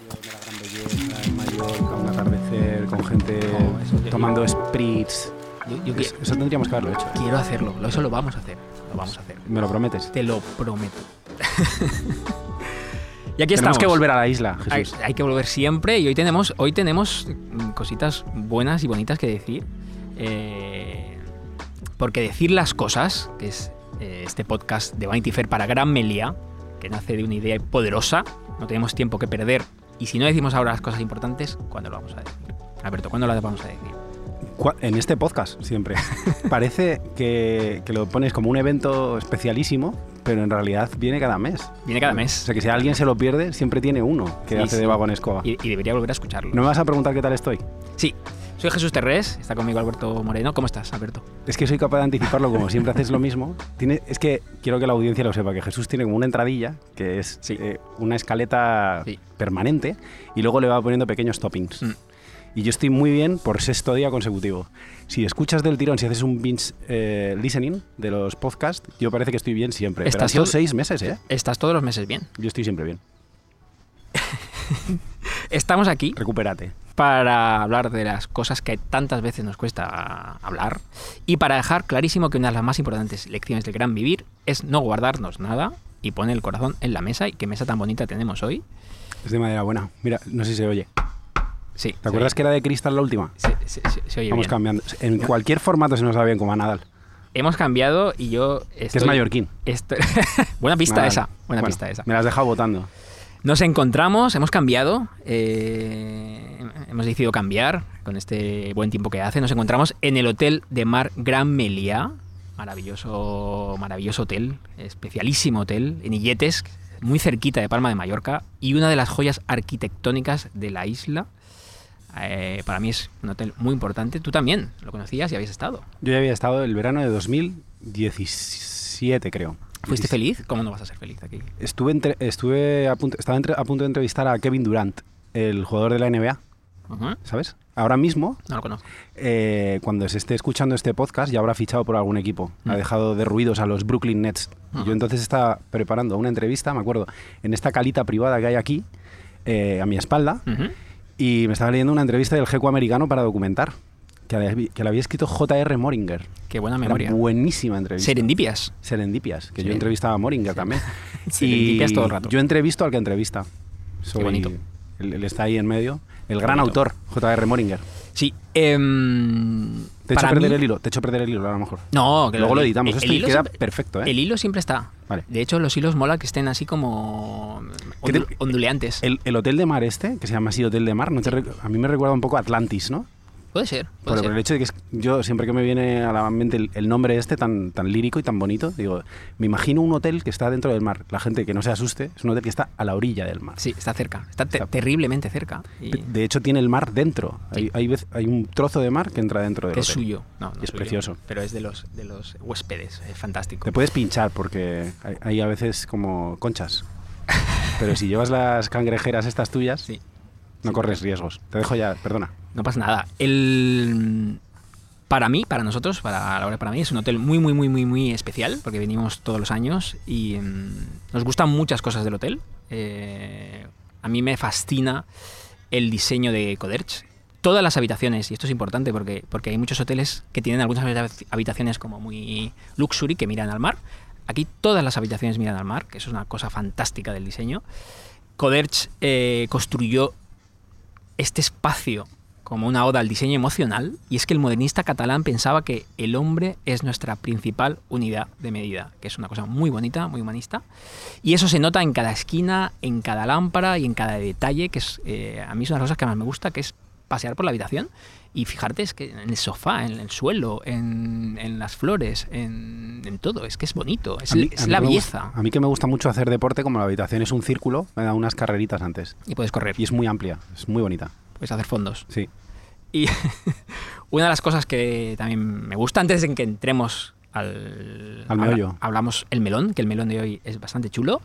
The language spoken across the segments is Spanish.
de la gran belleza en Mallorca, un atardecer con gente No, tomando spritz. Yo, yo Es- qui- Eso tendríamos que haberlo hecho. quiero hacerlo, lo- eso lo vamos a hacer. Lo vamos a hacer. ¿Me lo prometes? Te lo prometo. y aquí Tenemos estamos. que volver a la isla, Hay, Jesús. hay que volver siempre y hoy tenemos, hoy tenemos cositas buenas y bonitas que decir. Eh, porque decir las cosas, que es eh, este podcast de Vanity Fair para Gran Melia, que nace de una idea poderosa, no tenemos tiempo que perder. Y si no decimos ahora las cosas importantes, ¿cuándo lo vamos a decir? Alberto, ¿cuándo las vamos a decir? En este podcast, siempre. Parece que, que lo pones como un evento especialísimo, pero en realidad viene cada mes. Viene cada O mes sea que si alguien se lo pierde, siempre tiene uno que Sí, hace sí. de vago en escoba. y, y debería volver a escucharlo. ¿No me vas a preguntar qué tal estoy? Sí, soy Jesús Terrés, está conmigo Alberto Moreno. ¿Cómo estás, Alberto? Es que soy capaz de anticiparlo como siempre haces lo mismo. Tiene, es que quiero que la audiencia lo sepa, que Jesús tiene como una entradilla, que es Sí. eh, una escaleta Sí. permanente, y luego le va poniendo pequeños toppings. Mm. Y yo estoy muy bien por sexto día consecutivo. Si escuchas del tirón, si haces un binge eh, listening de los podcasts, yo parece que estoy bien siempre. Pero han Estás sido todo- seis meses, ¿eh? Estás todos los meses bien. Yo estoy siempre bien. Estamos aquí Recupérate. para hablar de las cosas que tantas veces nos cuesta hablar y para dejar clarísimo que una de las más importantes lecciones del gran vivir es no guardarnos nada y poner el corazón en la mesa y qué mesa tan bonita tenemos hoy. Es de madera buena. Mira, no sé si se oye. Sí. ¿Te acuerdas que era de cristal la última? Se, se- se- se oye Vamos bien. cambiando. En cualquier formato se nos da bien como a Nadal, Hemos cambiado y yo que estoy... es mallorquín. estoy- buena pista Nadal. esa. Buena Bueno, pista esa. Me la has dejado votando. Nos encontramos, hemos cambiado, eh, hemos decidido cambiar con este buen tiempo que hace. Nos encontramos en el Hotel de Mar Gran Meliá, maravilloso, maravilloso hotel, especialísimo hotel en Illetes, muy cerquita de Palma de Mallorca y una de las joyas arquitectónicas de la isla. Eh, para mí es un hotel muy importante. Tú también lo conocías y habías estado. Yo ya había estado el verano de 2017, creo. ¿Fuiste feliz? ¿Cómo no vas a ser feliz aquí? Estuve, entre- estuve a punto, estaba entre- a punto de entrevistar a Kevin Durant, el jugador de la NBA. ¿sabes? Ahora mismo, No lo conozco. eh, cuando se esté escuchando este podcast, ya habrá fichado por algún equipo. Mm. Ha dejado de ruidos a los Brooklyn Nets. Yo entonces estaba preparando una entrevista, me acuerdo, en esta calita privada que hay aquí, eh, a mi espalda, y me estaba leyendo una entrevista del GECO americano para documentar, que, la había escrito J.R. Moringer. Qué buena Era memoria. buenísima entrevista. Serendipias. Serendipias, que yo Seren- entrevistaba a Moringer también. Serendipias Y todo el rato. Yo entrevisto al que entrevista. Soy, bonito. Él, él está ahí en medio. El gran bonito. autor, J.R. Moringer. Sí. em, Te he hecho perder mí- el hilo, te he hecho perder el hilo a lo mejor. No, que Luego lo el- editamos. el Esto y hilo queda siempre- perfecto, ¿eh? El hilo siempre está. Vale. De hecho, los hilos mola que estén así como ¿Qué te- ondu- onduleantes. El, el hotel de mar este, que se llama así Hotel de Mar, no te rec- a mí me recuerda un poco a Atlantis, ¿no? Puede ser. Por, Puede por el hecho de que es- yo siempre que me viene a la mente el, el nombre este tan, tan lírico y tan bonito, digo, me imagino un hotel que está dentro del mar. La gente que no se asuste, es un hotel que está a la orilla del mar. Sí, está cerca. Está, te- Está- terriblemente cerca. Y De hecho, tiene el mar dentro. Sí. Hay, hay, vez- hay un trozo de mar que entra dentro del que es hotel. suyo. No, no Es suyo, precioso. Pero es de los, de los huéspedes. Es fantástico. Te puedes pinchar porque hay, hay a veces como conchas. Pero si llevas las cangrejeras estas tuyas, Sí. No corres riesgos. Te dejo ya, perdona. No pasa nada. El, para mí, para nosotros, para la hora para mí, es un hotel muy, muy, muy, muy, muy especial, porque venimos todos los años y mm, nos gustan muchas cosas del hotel. Eh, a mí me fascina el diseño de Coderch. Todas las habitaciones, y esto es importante porque, porque hay muchos hoteles que tienen algunas habita- habitaciones como muy luxury que miran al mar. Aquí todas las habitaciones miran al mar, que es una cosa fantástica del diseño. Coderch eh, construyó este espacio como una oda al diseño emocional, y es que el modernista catalán pensaba que el hombre es nuestra principal unidad de medida, que es una cosa muy bonita, muy humanista, y eso se nota en cada esquina, en cada lámpara y en cada detalle, que es eh, a mí es una de las cosas que más me gusta, que es pasear por la habitación y fijarte es que en el sofá, en el suelo, en, en las flores, en, en todo, es que es bonito, es, mí- la belleza. gusta- a mí que me gusta mucho hacer deporte, como la habitación es un círculo, me da unas carreritas antes. Y puedes correr, Y es muy amplia, es muy bonita. puedes hacer fondos. Sí. Y una de las cosas que también me gusta antes de que entremos al, Al habla- meollo. hablamos el melón, que el melón de hoy es bastante chulo.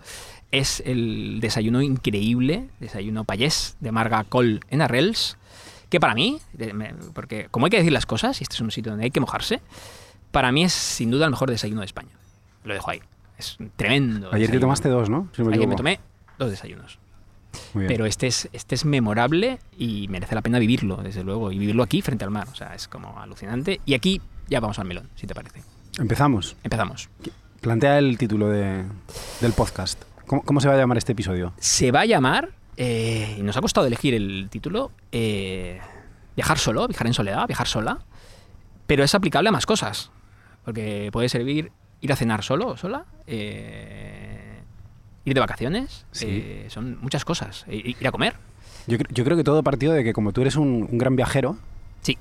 Es el desayuno increíble, desayuno payés de Marga Col en Arrels, que para mí, porque como hay que decir las cosas, y este es un sitio donde hay que mojarse, para mí es sin duda el mejor desayuno de España. Lo dejo ahí. Es tremendo. Ayer te tomaste dos, ¿no? Si me Ayer me tomé dos desayunos. Muy bien. Pero este es, este es memorable y merece la pena vivirlo, desde luego. Y vivirlo aquí frente al mar. O sea, es como alucinante. Y aquí ya vamos al melón, si te parece. Empezamos. Empezamos. Plantea el título de- del podcast. ¿Cómo, cómo se va a llamar este episodio? Se va a llamar, eh, y nos ha costado elegir el título, eh, Viajar solo, viajar en soledad, viajar sola. Pero es aplicable a más cosas. Porque puede servir ir a cenar solo o sola, eh, ir de vacaciones, Sí. eh, son muchas cosas. I- Ir a comer, Yo, yo creo que todo partió de que como tú eres un, un gran viajero, sí.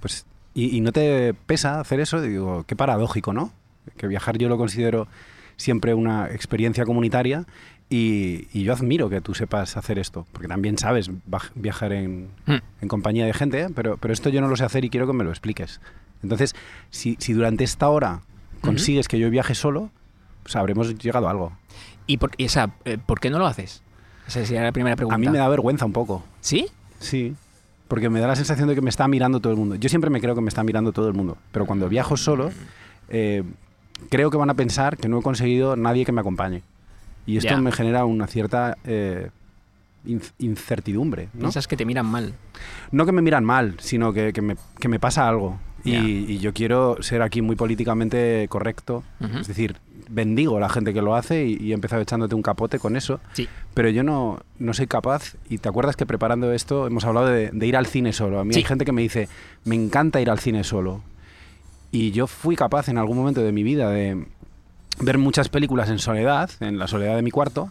pues y, y no te pesa hacer eso, digo, qué paradójico, ¿no? Que viajar yo lo considero siempre una experiencia comunitaria y, y yo admiro que tú sepas hacer esto, porque también sabes viajar en, Hmm. en compañía de gente, ¿eh? pero, pero esto yo no lo sé hacer y quiero que me lo expliques. Entonces, si, si durante esta hora consigues que yo viaje solo, pues habremos llegado a algo. ¿Y por, y esa, eh, ¿por qué no lo haces? Esa sería la primera pregunta. A mí me da vergüenza un poco. ¿Sí? Sí, porque me da la sensación de que me está mirando todo el mundo. Yo siempre me creo que me está mirando todo el mundo, pero cuando viajo solo, eh, creo que van a pensar que no he conseguido nadie que me acompañe. Y esto me genera una cierta eh, inc- incertidumbre. ¿no? Piensas que te miran mal. No que me miran mal, sino que, que me, que me pasa algo. Y, yo quiero ser aquí muy políticamente correcto. Es decir, bendigo a la gente que lo hace y, y he empezado echándote un capote con eso. Sí. Pero yo no, no soy capaz, y te acuerdas que preparando esto hemos hablado de, de ir al cine solo. A mí Sí. hay gente que me dice, me encanta ir al cine solo. Y yo fui capaz en algún momento de mi vida de ver muchas películas en soledad, en la soledad de mi cuarto,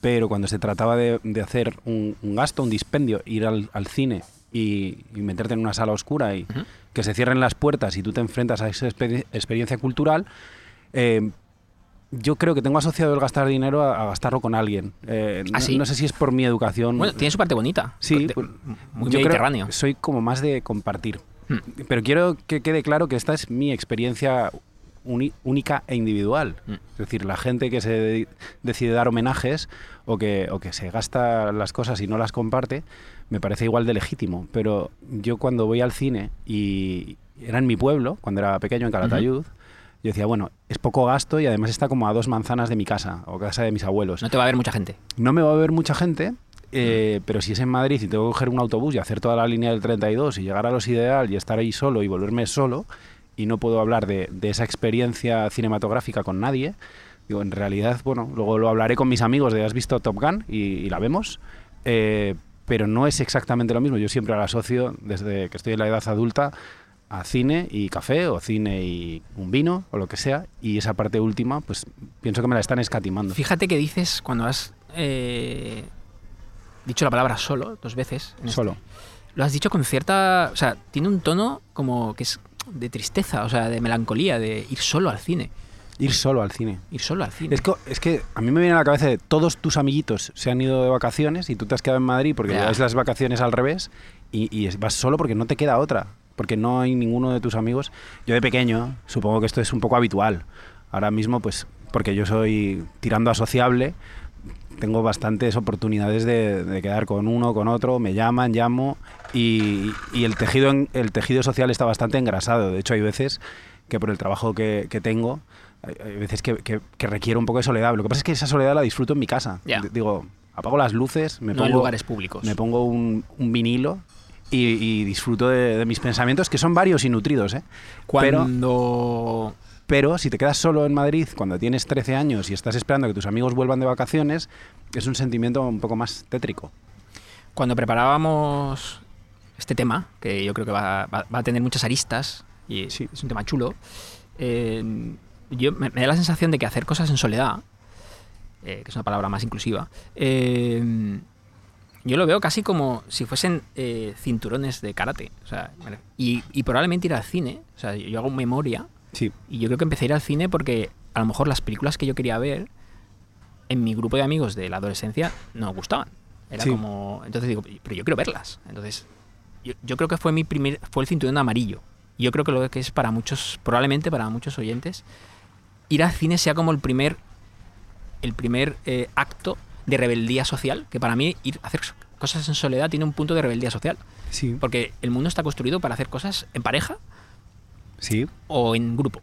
pero cuando se trataba de, de hacer un, un gasto, un dispendio, ir al, al cine y, y meterte en una sala oscura y que se cierren las puertas y tú te enfrentas a esa exper- experiencia cultural, eh, yo creo que tengo asociado el gastar dinero a, a gastarlo con alguien. Eh, ¿Ah, no, sí? no sé si es por mi educación. Bueno, tiene su parte bonita. Sí, De- pues, muy yo mediterráneo. soy como más de compartir. Hmm. Pero quiero que quede claro que esta es mi experiencia única e individual. Mm. Es decir, la gente que se de- decide dar homenajes o que, o que se gasta las cosas y no las comparte, me parece igual de legítimo. Pero yo cuando voy al cine y era en mi pueblo, cuando era pequeño en Calatayud, yo decía, bueno, es poco gasto y además está como a dos manzanas de mi casa o casa de mis abuelos. No te va a ver mucha gente. No me va a ver mucha gente, eh, pero si es en Madrid y tengo que coger un autobús y hacer toda la línea del 32 y llegar a los ideal y estar ahí solo y volverme solo, y no puedo hablar de, de esa experiencia cinematográfica con nadie, digo, en realidad, bueno, luego lo hablaré con mis amigos de has visto Top Gun y, y la vemos, eh, pero no es exactamente lo mismo. Yo siempre la asocio desde que estoy en la edad adulta a cine y café o cine y un vino o lo que sea y esa parte última pues pienso que me la están escatimando. Fíjate que dices cuando has eh, dicho la palabra solo dos veces. en este- Solo. lo has dicho con cierta. O sea, tiene un tono como que es de tristeza, o sea, de melancolía, de ir solo al cine. Ir solo al cine. Ir solo al cine. Es que, es que a mí me viene a la cabeza de todos tus amiguitos se han ido de vacaciones y tú te has quedado en Madrid porque Ya. lleváis las vacaciones al revés y, vas solo porque no te queda otra. Porque no hay ninguno de tus amigos. Yo de pequeño, supongo que esto es un poco habitual. Ahora mismo, pues, porque yo soy tirando a sociable, tengo bastantes oportunidades de, de quedar con uno, con otro, me llaman, llamo y, y el, tejido, en- el tejido social está bastante engrasado. De hecho, hay veces que por el trabajo que, que tengo, hay, veces que, que- que requiero un poco de soledad. Lo que pasa es que esa soledad la disfruto en mi casa. Digo, apago las luces, me no en pongo, lugares públicos. me pongo un, un vinilo y, y disfruto de, de mis pensamientos, que son varios y nutridos. ¿eh? Pero, Cuando. pero si te quedas solo en Madrid cuando tienes 13 años y estás esperando que tus amigos vuelvan de vacaciones, es un sentimiento un poco más tétrico. Cuando preparábamos este tema, que yo creo que va, va- va a tener muchas aristas y Sí. es un tema chulo, eh, yo me, me da la sensación de que hacer cosas en soledad, eh, que es una palabra más inclusiva, eh, yo lo veo casi como si fuesen eh, cinturones de karate. O sea, me- y, y probablemente ir al cine, o sea, yo hago memoria Sí, y yo creo que empecé a ir al cine porque a lo mejor las películas que yo quería ver en mi grupo de amigos de la adolescencia no me gustaban. Era Sí. como. Entonces digo, pero yo quiero verlas. Entonces, yo, yo creo que fue mi primer. fue el cinturón amarillo. Yo creo que lo que es para muchos, probablemente para muchos oyentes, ir al cine sea como el primer. el primer eh, acto de rebeldía social. Que para mí ir a hacer cosas en soledad tiene un punto de rebeldía social. sí, Porque el mundo está construido para hacer cosas en pareja sí. o en grupo,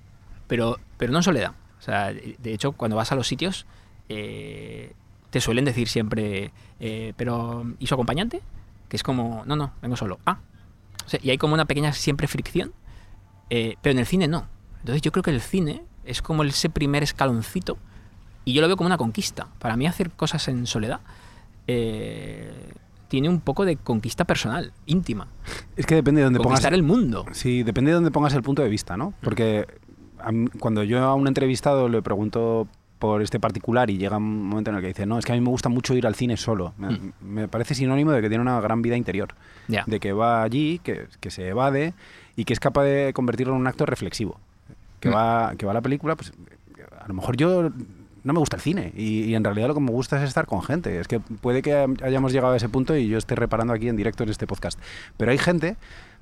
pero, pero no en soledad. O sea, de de hecho, cuando vas a los sitios, eh, te suelen decir siempre, eh, pero ¿y su acompañante? Que es como, no, no, vengo solo. Ah. O sea, y hay como una pequeña siempre fricción, eh, pero en el cine no. Entonces yo creo que el cine es como ese primer escaloncito y yo lo veo como una conquista. Para mí hacer cosas en soledad eh, tiene un poco de conquista personal, íntima. Es que depende de dónde pongas... Conquistar el mundo. Sí, depende de dónde pongas el punto de vista, ¿no? Porque cuando yo a un entrevistado le pregunto por este particular y llega un momento en el que dice, no, es que a mí me gusta mucho ir al cine solo. Me, Mm. me parece sinónimo de que tiene una gran vida interior. Ya. De que va allí, que, que se evade y que es capaz de convertirlo en un acto reflexivo. Que, Mm. va, que va a la película, pues a lo mejor yo no me gusta el cine y, y en realidad lo que me gusta es estar con gente. Es que puede que hayamos llegado a ese punto y yo esté reparando aquí en directo en este podcast. Pero hay gente,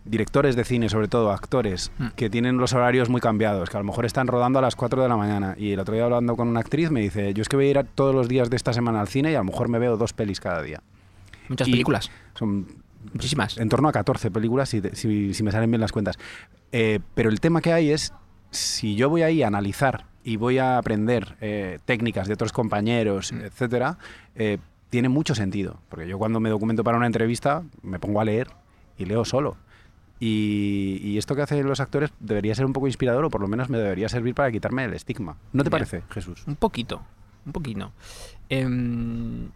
directores de cine sobre todo, actores, Mm. que tienen los horarios muy cambiados, que a lo mejor están rodando a las 4 de la mañana. Y el otro día hablando con una actriz me dice, yo es que voy a ir a todos los días de esta semana al cine y a lo mejor me veo dos pelis cada día. Muchas Y- películas. Son Muchísimas. en torno a 14 películas, si, te- si- si me salen bien las cuentas. Eh, pero el tema que hay es, si yo voy ahí a analizar y voy a aprender eh, técnicas de otros compañeros, Mm. etcétera, eh, tiene mucho sentido. Porque yo cuando me documento para una entrevista, me pongo a leer y leo solo. Y, y esto que hacen los actores debería ser un poco inspirador o por lo menos me debería servir para quitarme el estigma. ¿No te Bien. parece, Jesús? Un poquito, un poquito. Em,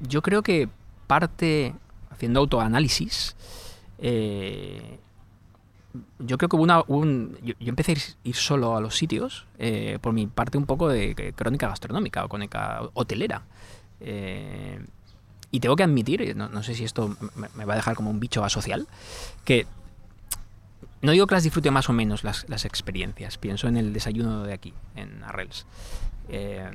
yo creo que parte, haciendo autoanálisis, eh, yo creo que hubo una, un, yo, yo empecé a ir, ir solo a los sitios eh, por mi parte un poco de, crónica gastronómica o crónica hotelera. Eh, y tengo que admitir, no, no sé si esto me, me va a dejar como un bicho asocial, que no digo que las disfrute más o menos las, las experiencias, pienso en el desayuno de aquí, en Arrels. Eh,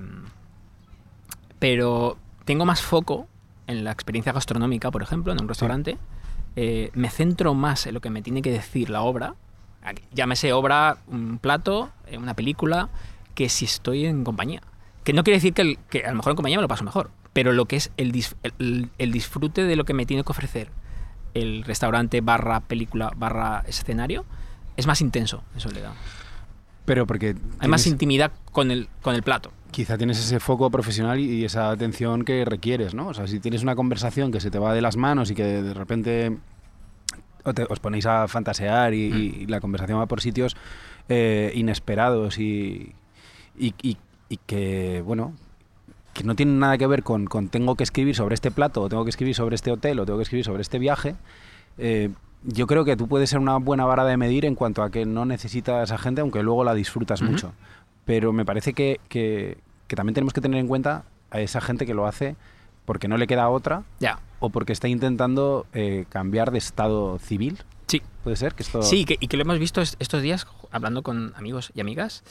pero tengo más foco en la experiencia gastronómica, por ejemplo, en un restaurante. Eh, me centro más en lo que me tiene que decir la obra. Llámese obra, un plato, eh, una película, que si estoy en compañía. Que no quiere decir que, el- que a lo mejor en compañía me lo paso mejor, pero lo que es el, dis- el- el disfrute de lo que me tiene que ofrecer el restaurante barra película barra escenario es más intenso en soledad. Pero porque Hay más intimidad con el, con el plato. quizá tienes ese foco profesional y y esa atención que requieres, ¿no? O sea, si tienes una conversación que se te va de las manos y que de repente te- os ponéis a fantasear y, y- y la conversación va por sitios eh, inesperados y- y que, bueno, que no tienen nada que ver con, con tengo que escribir sobre este plato o tengo que escribir sobre este hotel o tengo que escribir sobre este viaje, eh, yo creo que tú puedes ser una buena vara de medir en cuanto a que no necesitas a gente, aunque luego la disfrutas mucho. Pero me parece que, que- que también tenemos que tener en cuenta a esa gente que lo hace porque no le queda otra Ya. o porque está intentando eh, cambiar de estado civil. Sí. Puede ser que esto. Sí, que- y que lo hemos visto es- estos días hablando con amigos y amigas.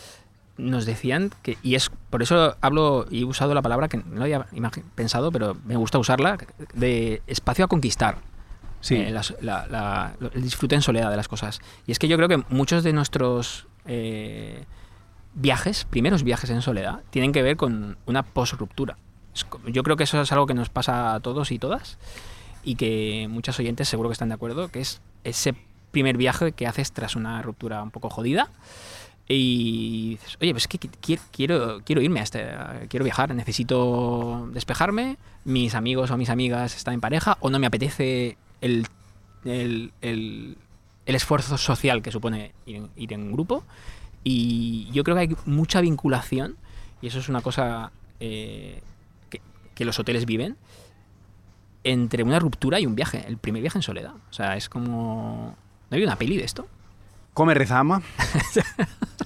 Nos decían que, y es por eso hablo y he usado la palabra que no lo había pensado, pero me gusta usarla, de espacio a conquistar. Sí. eh, la- la- el disfrute en soledad de las cosas. Y es que yo creo que muchos de nuestros eh, viajes, primeros viajes en soledad, tienen que ver con una co- Yo creo que eso es algo que nos pasa a todos y todas y que muchos oyentes seguro que están de acuerdo, que es ese primer viaje que haces tras una ruptura un poco jodida y dices, oye, pues es que qui- qui- quiero, quiero irme a este, quiero viajar, necesito despejarme, mis amigos o mis amigas están en pareja o no me apetece el, el, el- esfuerzo social que supone ir ir en grupo y yo creo que hay mucha vinculación y eso es una cosa eh, que, que los hoteles viven entre una ruptura y un viaje, el primer viaje en soledad. O sea, es como... ¿No hay una peli de esto? Come, reza, ama.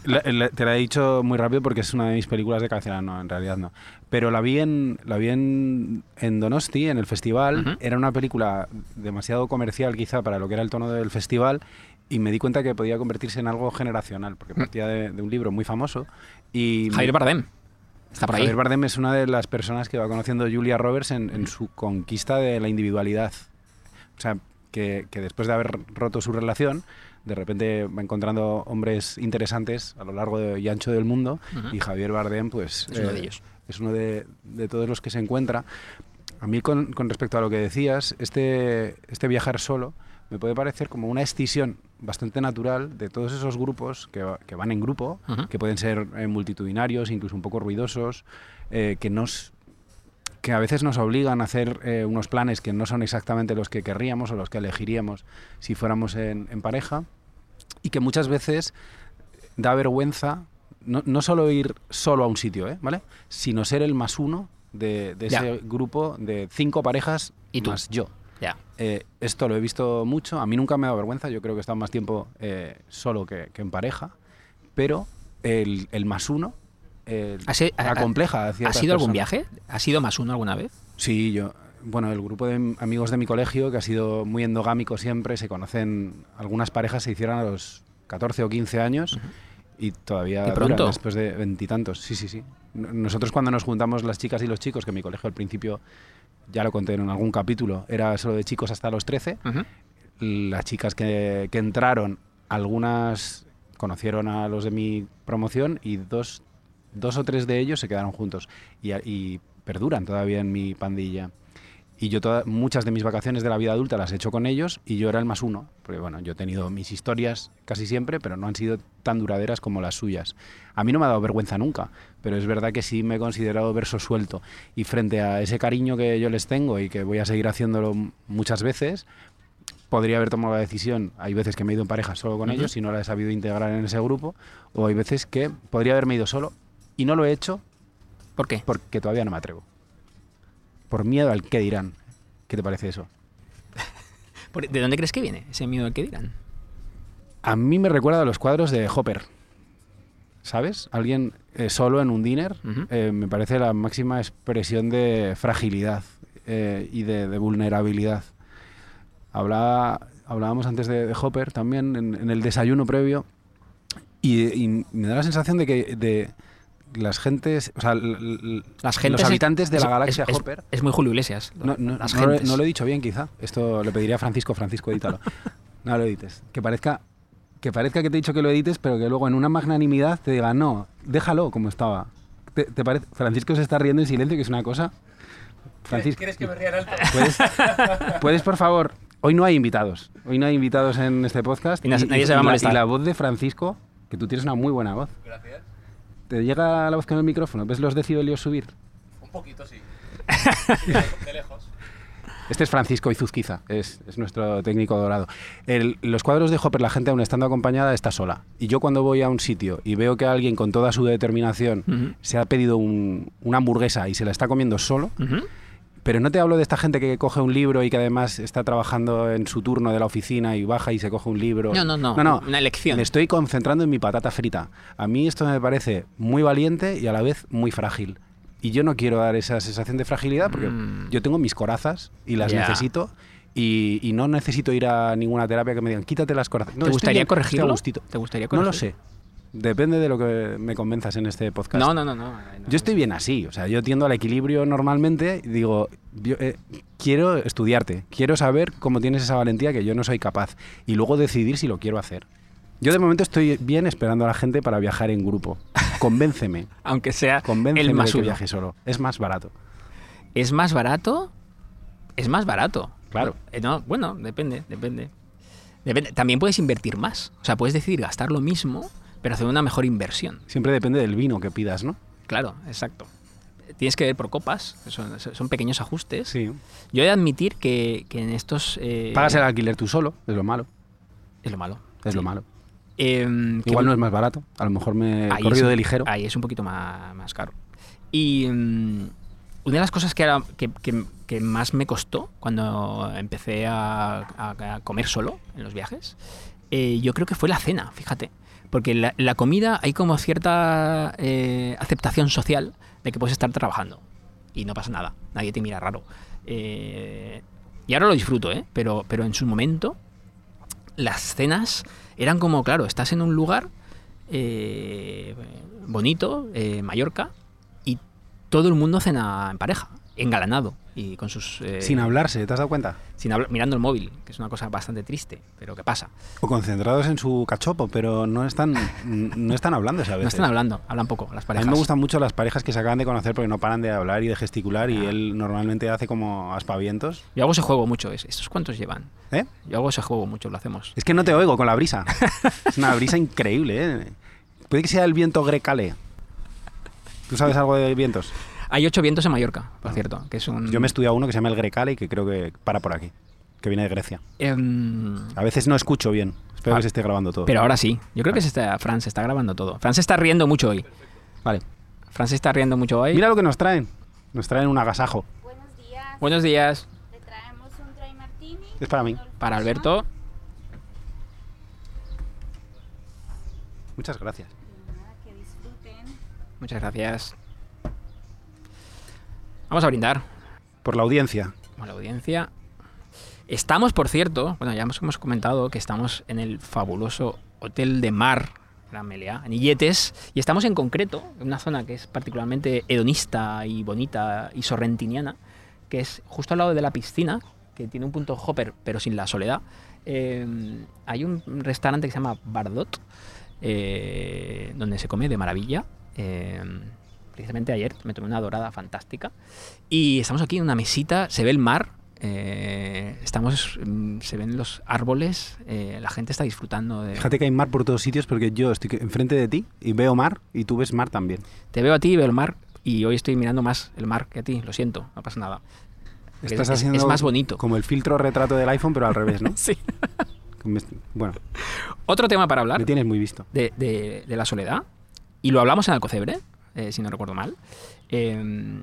La- la- te la he dicho muy rápido porque es una de mis películas de cabecera. No, en realidad no. Pero la vi en, la vi en, en Donosti, en el festival. Ujú. Era una película demasiado comercial quizá para lo que era el tono del festival. Y me di cuenta que podía convertirse en algo generacional, porque partía de, de un libro muy famoso. Y Javier Bardem. Está por ahí. Javier Bardem es una de las personas que va conociendo Julia Roberts en, en su conquista de la individualidad. O sea, que, que después de haber roto su relación, de repente va encontrando hombres interesantes a lo largo de- y ancho del mundo y Javier Bardem pues Es uno de eh, ellos. es uno de, de todos los que se encuentra. A mí con, con respecto a lo que decías, este, este viajar solo me puede parecer como una escisión bastante natural de todos esos grupos que, que van en grupo, que pueden ser eh, multitudinarios, incluso un poco ruidosos, eh, que nos que a veces nos obligan a hacer eh, unos planes que no son exactamente los que querríamos o los que elegiríamos si fuéramos en, en pareja y que muchas veces da vergüenza no, no solo ir solo a un sitio, ¿eh? ¿vale? Sino ser el más uno de, de ese grupo de cinco parejas Y tú. más yo. Ya. Eh, esto lo he visto mucho. A mí nunca me ha dado vergüenza. Yo creo que he estado más tiempo eh, solo que, que en pareja. Pero el, el más uno eh, ¿Has, ha- ha- acompleja ¿Has ido a algún viaje? ¿Has ido más uno alguna vez? Sí, yo. Bueno, el grupo de amigos de mi colegio, que ha sido muy endogámico siempre, se conocen. Algunas parejas se hicieron a los 14 o 15 años y todavía ¿De duran pronto? después de veintitantos. Sí, sí, sí. Nosotros cuando nos juntamos las chicas y los chicos, que en mi colegio al principio, ya lo conté en algún capítulo, era solo de chicos hasta los 13, Ujú. las chicas que, que entraron, algunas conocieron a los de mi promoción y dos, dos o tres de ellos se quedaron juntos y, y perduran todavía en mi pandilla. Y yo toda- muchas de mis vacaciones de la vida adulta las he hecho con ellos y yo era el más uno. Porque bueno, yo he tenido mis historias casi siempre, pero no han sido tan duraderas como las suyas. A mí no me ha dado vergüenza nunca, pero es verdad que sí me he considerado verso suelto. Y frente a ese cariño que yo les tengo y que voy a seguir haciéndolo muchas veces, podría haber tomado la decisión. Hay veces que me he ido en pareja solo con ellos y no la he sabido integrar en ese grupo. O hay veces que podría haberme ido solo y no lo he hecho ¿Por qué? porque todavía no me atrevo. Por miedo al qué dirán. ¿Qué te parece eso? ¿De dónde crees que viene ese miedo al que dirán? A mí me recuerda a los cuadros de Hopper. ¿Sabes? Alguien eh, solo en un dinner Ujú. eh, me parece la máxima expresión de fragilidad eh, y de, de vulnerabilidad. Hablaba, hablábamos antes de, de Hopper también en, en el desayuno previo y, y me da la sensación de que de las gentes, o sea, Las gentes los habitantes de es- la galaxia es- es- Hopper Es, muy Julio Iglesias. no, no, las no lo, he- gentes. no lo he dicho bien, quizá. Esto le pediría a Francisco. Francisco, edítalo. No lo edites. Que parezca, que parezca que te he dicho que lo edites, pero que luego en una magnanimidad te diga, no, déjalo como estaba. ¿Te, te parece? Francisco se está riendo en silencio, que es una cosa. Francisco, ¿Quieres que me ría en alto? ¿puedes, puedes, por favor? Hoy no hay invitados. Hoy no hay invitados en este podcast. Y nas- nadie se va a la- molestar. y la voz de Francisco, que tú tienes una muy buena voz. Gracias. ¿Te llega la voz con el micrófono? ¿Ves los decibelios subir? Un poquito, sí. De lejos. Este es Francisco Izuzquiza, es, es nuestro técnico dorado. El- los cuadros de Hopper, la gente aún estando acompañada está sola. Y yo cuando voy a un sitio y veo que alguien con toda su determinación se ha pedido un- una hamburguesa y se la está comiendo solo. Pero no te hablo de esta gente que coge un libro y que además está trabajando en su turno de la oficina y baja y se coge un libro. No, no, no, No, no. una elección. Me estoy concentrando en mi patata frita. A mí esto me parece muy valiente y a la vez muy frágil. Y yo no quiero dar esa sensación de fragilidad porque Mm. yo tengo mis corazas y las necesito. Y, y no necesito ir a ninguna terapia que me digan, quítate las corazas. No, ¿Te gustaría bien, corregirlo? gustito. ¿Te gustaría No lo sé. Depende de lo que me convenzas en este podcast. No, no, no, no. no. Yo estoy bien así, o sea, yo tiendo al equilibrio normalmente y digo, yo, eh, quiero estudiarte, quiero saber cómo tienes esa valentía que yo no soy capaz y luego decidir si lo quiero hacer. Yo de momento estoy bien esperando a la gente para viajar en grupo. Convénceme, Aunque sea convénceme el más de que viaje solo. Es más barato. ¿Es más barato? Es más barato. Claro. Eh, No, bueno, depende, depende. Depende. También puedes invertir más. O sea, puedes decidir gastar lo mismo, pero hacer una mejor inversión. Siempre depende del vino que pidas, ¿no? Claro, exacto. Tienes que ver por copas, son, son pequeños ajustes. Sí. Yo he de admitir que, que en estos... eh, Pagas el alquiler tú solo, es lo malo. Es lo malo. Es Sí. lo malo. Em, Igual no es más barato, a lo mejor me he corrido es- de ligero. Ahí es un poquito más, más caro. Y mm, una de las cosas que, era- que, que- que más me costó cuando empecé a, a- a comer solo en los viajes, eh, yo creo que fue la cena, fíjate. Porque la, la comida hay como cierta eh, aceptación social de que puedes estar trabajando y no pasa nada, nadie te mira raro. Eh, y ahora lo disfruto, ¿eh? pero, pero en su momento las cenas eran como, claro, estás en un lugar eh, bonito, eh, Mallorca, y todo el mundo cena en pareja, engalanado y con sus... eh, Sin hablarse, ¿te has dado cuenta? sin hablar- mirando el móvil, que es una cosa bastante triste, pero que pasa. O concentrados en su cachopo, pero no están, no están hablando a veces. No están hablando, hablan poco las A parejas. mí me gustan mucho las parejas que se acaban de conocer porque no paran de hablar y de gesticular y Ah. él normalmente hace como aspavientos. Yo hago ese juego mucho. es- ¿Estos cuántos llevan? ¿Eh? Yo hago ese juego mucho, lo hacemos. Es que no te oigo con la brisa. Es una brisa increíble, ¿eh? Puede que sea el viento grecale. ¿Tú sabes algo de vientos? Hay ocho vientos en Mallorca, por cierto, que es un... Yo me he estudiado uno que se llama el Grecale y que creo que para por aquí, que viene de Grecia. Em, A veces no escucho bien. Espero Ah, que se esté grabando todo. pero ahora sí. Yo creo que se está, Fran se está grabando todo. Fran se está riendo mucho hoy. Vale. Fran se está riendo mucho hoy. Mira lo que nos traen. Nos traen un agasajo. Buenos días. Buenos días Le traemos un dry martini. Es para mí. para. Alberto. Muchas gracias. Nada, que disfruten. Muchas gracias. Vamos a brindar Por la audiencia. con la audiencia. Estamos, por cierto, bueno, ya hemos, comentado que estamos en el fabuloso Hotel de Mar Gran Meliá, en Illetes, y estamos en concreto en una zona que es particularmente hedonista y bonita y sorrentiniana, que es justo al lado de la piscina, que tiene un punto hopper, pero sin la soledad. Eh, hay un restaurante que se llama Bardot, eh, donde se come de maravilla. Eh, precisamente ayer me tomé una dorada fantástica. Y estamos aquí en una mesita, se ve el mar, eh, estamos, mm, se ven los árboles, eh, la gente está disfrutando de... Fíjate que hay mar por todos sitios porque yo estoy enfrente de ti y veo mar y tú ves mar también. Te veo a ti, veo el mar y hoy estoy mirando más el mar que a ti, lo siento, no pasa nada. Es- Estás es, haciendo es más bonito. Como el filtro retrato del iPhone, pero al revés, ¿no? Sí. Bueno, Otro tema para hablar me tienes muy visto. de, de- de la soledad, y lo hablamos en Alcocebre, eh, si no recuerdo mal, eh,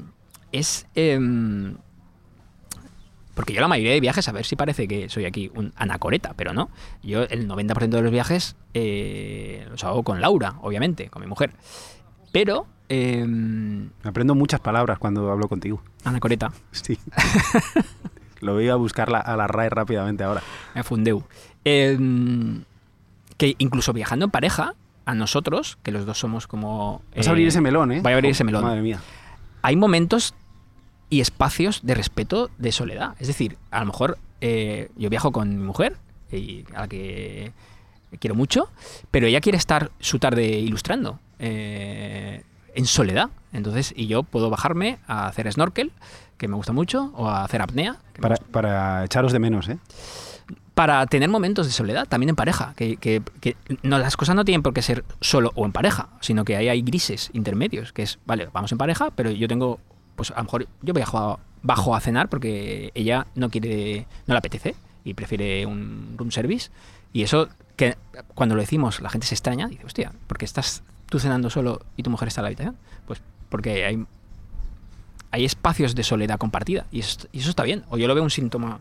es... em, porque yo la mayoría de viajes, a ver si parece que soy aquí un anacoreta, pero no. Yo el 90% de los viajes eh, los hago con Laura, obviamente, con mi mujer. Pero... em, Aprendo muchas palabras cuando hablo contigo. anacoreta, Sí. Lo voy a buscar la- a la RAE rápidamente ahora. me fundeu. Em, que incluso viajando en pareja, a nosotros, que los dos somos como... Vas a eh, abrir ese melón, ¿eh? voy a abrir ese melón. Madre mía. hay momentos y espacios de respeto de soledad. Es decir, a lo mejor eh, yo viajo con mi mujer, y a la que quiero mucho, pero ella quiere estar su tarde ilustrando eh, en soledad. Entonces, y yo puedo bajarme a hacer snorkel, que me gusta mucho, o a hacer apnea, Para, para echaros de menos, ¿eh? Para tener momentos de soledad, también en pareja. Que, que- que no, las cosas no tienen por qué ser solo o en pareja, sino que ahí hay grises intermedios, que es, vale, vamos en pareja, pero yo tengo, pues a lo mejor yo viajo a- bajo a cenar porque ella no quiere, no le apetece y prefiere un room service. Y eso, que cuando lo decimos, la gente se extraña, dice, hostia, ¿por qué estás tú cenando solo y tu mujer está en la habitación? Pues porque hay, hay espacios de soledad compartida y eso, y eso está bien. O yo lo veo un síntoma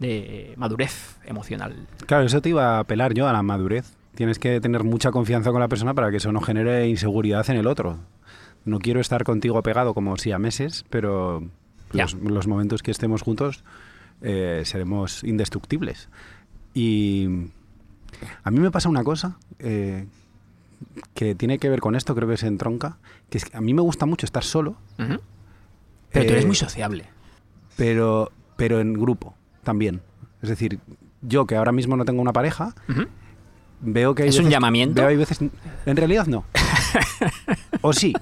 de madurez emocional. Claro, eso te iba a apelar yo a la madurez. Tienes que tener mucha confianza con la persona para que eso no genere inseguridad en el otro. No quiero estar contigo pegado como si a meses, pero los, los momentos que estemos juntos eh, seremos indestructibles. Y a mí me pasa una cosa eh, que tiene que ver con esto, creo que se entronca, que es que a mí me gusta mucho estar solo. Pero tú Eh, eres muy sociable. pero, pero en grupo también. Es decir, yo que ahora mismo no tengo una pareja, veo que hay ¿Es un llamamiento? veo hay veces, en realidad no. o sí.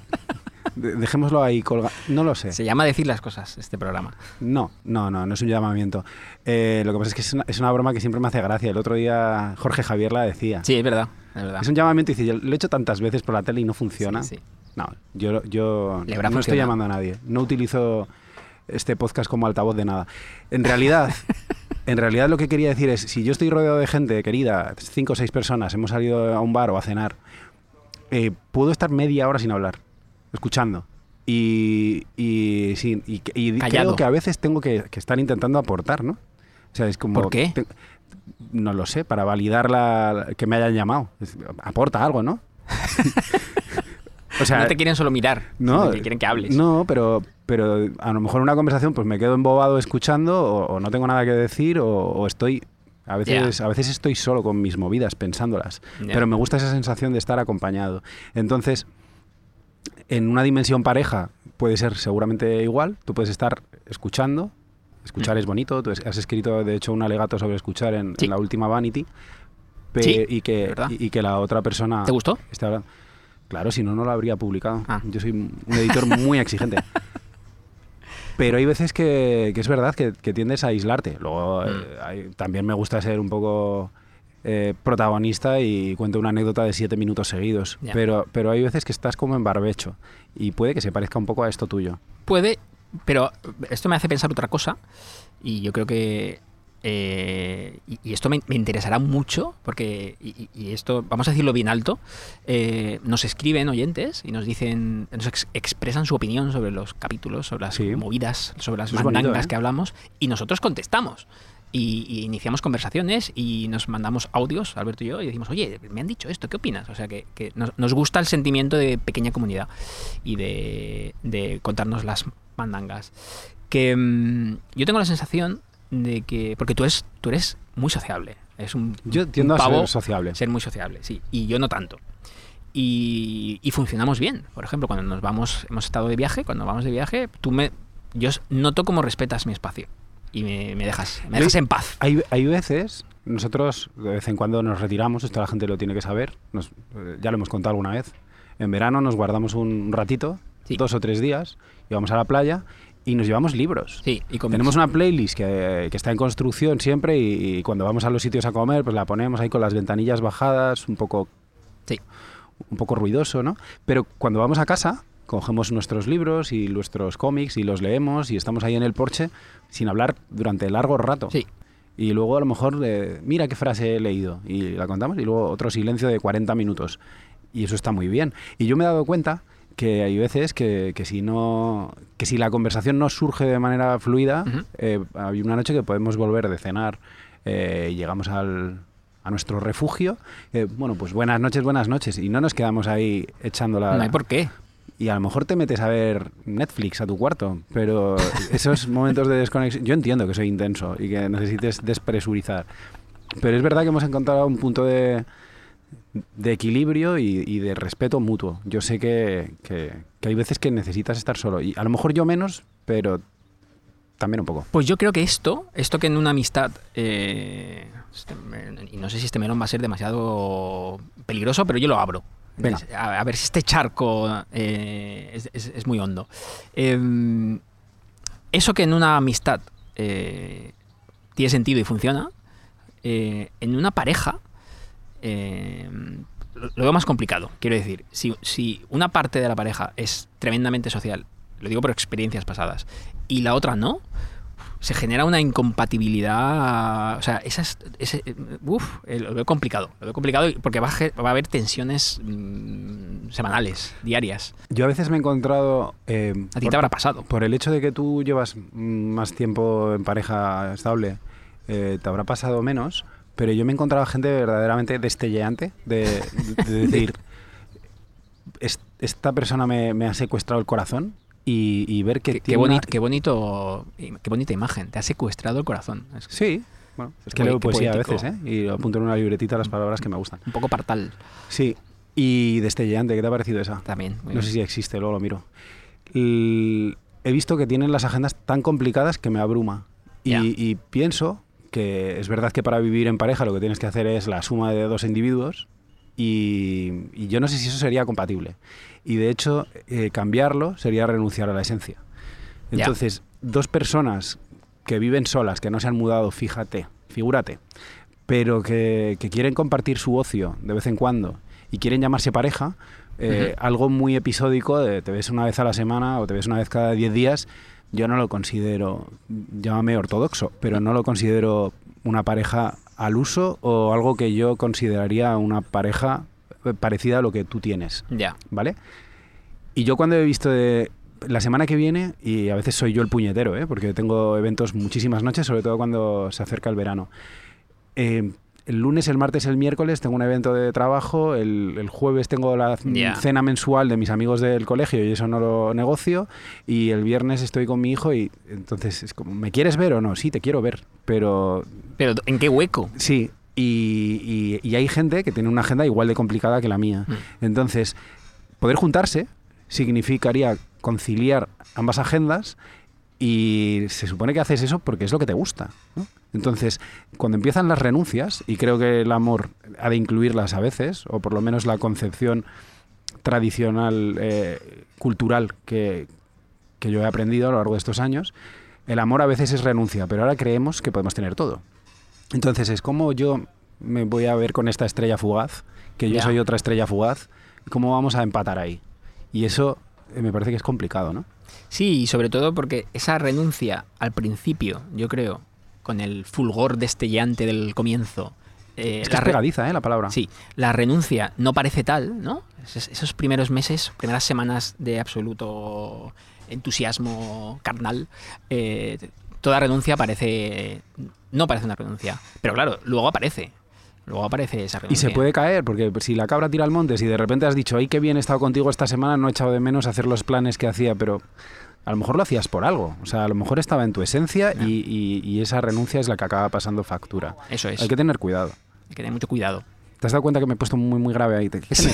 De- Dejémoslo ahí colgado. No lo sé. Se llama decir las cosas este programa. No, no, no, no es un llamamiento. Eh, lo que pasa es que es una, es una broma que siempre me hace gracia. El otro día Jorge Javier la decía. Sí, es verdad. Es verdad. Es un llamamiento y dice, yo lo he hecho tantas veces por la tele y no funciona. Sí, sí. No, yo, yo no estoy llamando a nadie. No utilizo este podcast como altavoz de nada. En realidad, en realidad lo que quería decir es, si yo estoy rodeado de gente querida, cinco o seis personas, hemos salido a un bar o a cenar, eh, puedo estar media hora sin hablar, escuchando. Y, y, sí, y, y creo que a veces tengo que, que estar intentando aportar, ¿no? O sea, es como... ¿Por qué? te- no lo sé, para validar la, que me hayan llamado. Aporta algo, ¿no? o sea, no te quieren solo mirar, no, que quieren que hables. No, pero, pero a lo mejor en una conversación pues me quedo embobado escuchando o, o no tengo nada que decir o, o estoy... A veces, Ya. a veces estoy solo con mis movidas pensándolas, Ya. pero me gusta esa sensación de estar acompañado. Entonces, en una dimensión pareja puede ser seguramente igual. Tú puedes estar escuchando. Escuchar Mm. es bonito. Tú has escrito, de hecho, un alegato sobre escuchar en, en Sí. la última Vanity. Sí, y, que, y, y que la otra persona... ¿Te gustó? hablando. Claro, si no, no lo habría publicado. Ah. Yo soy un editor muy exigente. Pero hay veces que, que es verdad que, que tiendes a aislarte. Luego, Mm. eh, hay- también me gusta ser un poco eh, protagonista y cuento una anécdota de siete minutos seguidos. Pero, pero hay veces que estás como en barbecho y puede que se parezca un poco a esto tuyo. Puede, pero esto me hace pensar otra cosa y yo creo que... eh, y, y esto me, me interesará mucho porque, y, y- esto, vamos a decirlo bien alto, eh, nos escriben oyentes y nos dicen, nos ex- expresan su opinión sobre los capítulos, sobre las Sí. movidas, sobre las mandangas ¿eh? que hablamos y nosotros contestamos. Y, y iniciamos conversaciones y nos mandamos audios, Alberto y yo, y decimos, oye, me han dicho esto, ¿qué opinas? O sea, que, que nos, nos gusta el sentimiento de pequeña comunidad y de, de contarnos las mandangas. Que mm, yo tengo la sensación de que, porque tú eres, tú eres muy sociable, es un, Yo un tiendo a pavo ser sociable. ser muy sociable, sí, y yo no tanto. Y, y funcionamos bien. Por ejemplo, cuando nos vamos, hemos estado de viaje, cuando vamos de viaje, tú me, yo noto cómo respetas mi espacio y me, me dejas, me dejas Hay- en paz. Hay, hay veces, nosotros de vez en cuando nos retiramos, esto la gente lo tiene que saber, nos- eh, ya lo hemos contado alguna vez. En verano nos guardamos un ratito, Sí. dos o tres días, y vamos a la playa y nos llevamos libros. Sí, y Tenemos una playlist que, que está en construcción siempre y, y cuando vamos a los sitios a comer, pues la ponemos ahí con las ventanillas bajadas, un poco, Sí. un poco ruidoso, ¿no? Pero cuando vamos a casa, cogemos nuestros libros y nuestros cómics y los leemos y estamos ahí en el porche sin hablar durante largo rato. Sí. Y luego a lo mejor, eh, mira qué frase he leído y la contamos y luego otro silencio de 40 minutos. Y eso está muy bien. Y yo me he dado cuenta que hay veces que, que si no que si la conversación no surge de manera fluida, Ujú. eh, hay una noche que podemos volver de cenar eh, y llegamos al, a nuestro refugio. eh, bueno, pues buenas noches, buenas noches. Y no nos quedamos ahí echando la... No hay por qué. Y a lo mejor te metes a ver Netflix a tu cuarto, pero esos momentos de desconexión... Yo entiendo que soy intenso y que necesites despresurizar, pero es verdad que hemos encontrado un punto de, de equilibrio y, y de respeto mutuo. Yo sé que, que- que hay veces que necesitas estar solo, y a lo mejor yo menos, pero también un poco. Pues yo creo que esto, esto que en una amistad, eh, este y no sé si este melón va a ser demasiado peligroso, pero yo lo abro. Venga. A, a ver si este charco eh, es, es- es muy hondo. Eh, eso que en una amistad eh, tiene sentido y funciona, en una pareja eh, lo, lo veo más complicado. Quiero decir, si, si una parte de la pareja es tremendamente social, lo digo por experiencias pasadas, y la otra no, se genera una incompatibilidad. O sea, esas, ese, uf, eh, lo veo complicado. Lo veo complicado porque va a, va a haber tensiones mm, semanales, diarias. Yo a veces me he encontrado... eh, A ti por- te habrá pasado. Por el hecho de que tú llevas mm, más tiempo en pareja estable, eh, te habrá pasado menos, pero yo me he encontrado gente verdaderamente destelleante de, de decir, "Es- esta persona me, me ha secuestrado el corazón y, y ver que Qué, qué tiene una- bonito, qué, bonito, qué bonita imagen. Te ha secuestrado el corazón. Es Sí, bueno, es que leo poesía a veces, ¿eh? Y apunto en una libretita las palabras que me gustan. un poco partal Sí, y destelleante, ¿qué te ha parecido esa? también. No bien. sé si existe, luego lo miro. He visto que tienen las agendas tan complicadas que me abruma. Y pienso que es verdad que para vivir en pareja lo que tienes que hacer es la suma de dos individuos y, y yo no sé si eso sería compatible. Y de hecho, eh, cambiarlo sería renunciar a la esencia. Entonces, dos personas que viven solas, que no se han mudado, fíjate, figúrate, pero que, que quieren compartir su ocio de vez en cuando y quieren llamarse pareja, eh, algo muy episódico, de te ves una vez a la semana o te ves una vez cada 10 días, yo no lo considero, llámame ortodoxo, pero no lo considero una pareja al uso o algo que yo consideraría una pareja eh, parecida a lo que tú tienes. Ya. ¿vale? Y yo cuando he visto de la semana que viene, y a veces soy yo el puñetero, ¿eh? porque tengo eventos muchísimas noches, sobre todo cuando se acerca el verano. Eh, el lunes, el martes, el miércoles tengo un evento de trabajo, el, el jueves tengo la cena mensual de mis amigos del colegio y eso no lo negocio, y el viernes estoy con mi hijo y entonces es como, ¿me quieres ver o no? Sí, te quiero ver, pero Pero ¿en qué hueco? Sí, y, y- y hay gente que tiene una agenda igual de complicada que la mía. Mm. Entonces, poder juntarse significaría conciliar ambas agendas y se supone que haces eso porque es lo que te gusta. ¿no? Entonces, cuando empiezan las renuncias, y creo que el amor ha de incluirlas a veces, o por lo menos la concepción tradicional, eh, cultural que, que yo he aprendido a lo largo de estos años, el amor a veces es renuncia, pero ahora creemos que podemos tener todo. Entonces es como yo me voy a ver con esta estrella fugaz, que yo soy otra estrella fugaz, ¿cómo vamos a empatar ahí? Y eso eh, me parece que es complicado, ¿no? Sí, y sobre todo porque esa renuncia al principio, yo creo, con el fulgor destellante del comienzo. eh, Es que la es pegadiza, ¿eh? La palabra. Sí, la renuncia no parece tal, ¿no? Esos, esos primeros meses, primeras semanas de absoluto entusiasmo carnal, eh, toda renuncia parece. No parece una renuncia. Pero claro, luego aparece. Luego aparece esa Y se puede caer, porque si la cabra tira al monte, si de repente has dicho, ay, qué bien he estado contigo esta semana, no he echado de menos hacer los planes que hacía, pero a lo mejor lo hacías por algo. O sea, a lo mejor estaba en tu esencia y, y- y esa renuncia es la que acaba pasando factura. Eso es. Hay que tener cuidado. Hay que tener mucho cuidado. ¿Te has dado cuenta que me he puesto muy, muy grave ahí?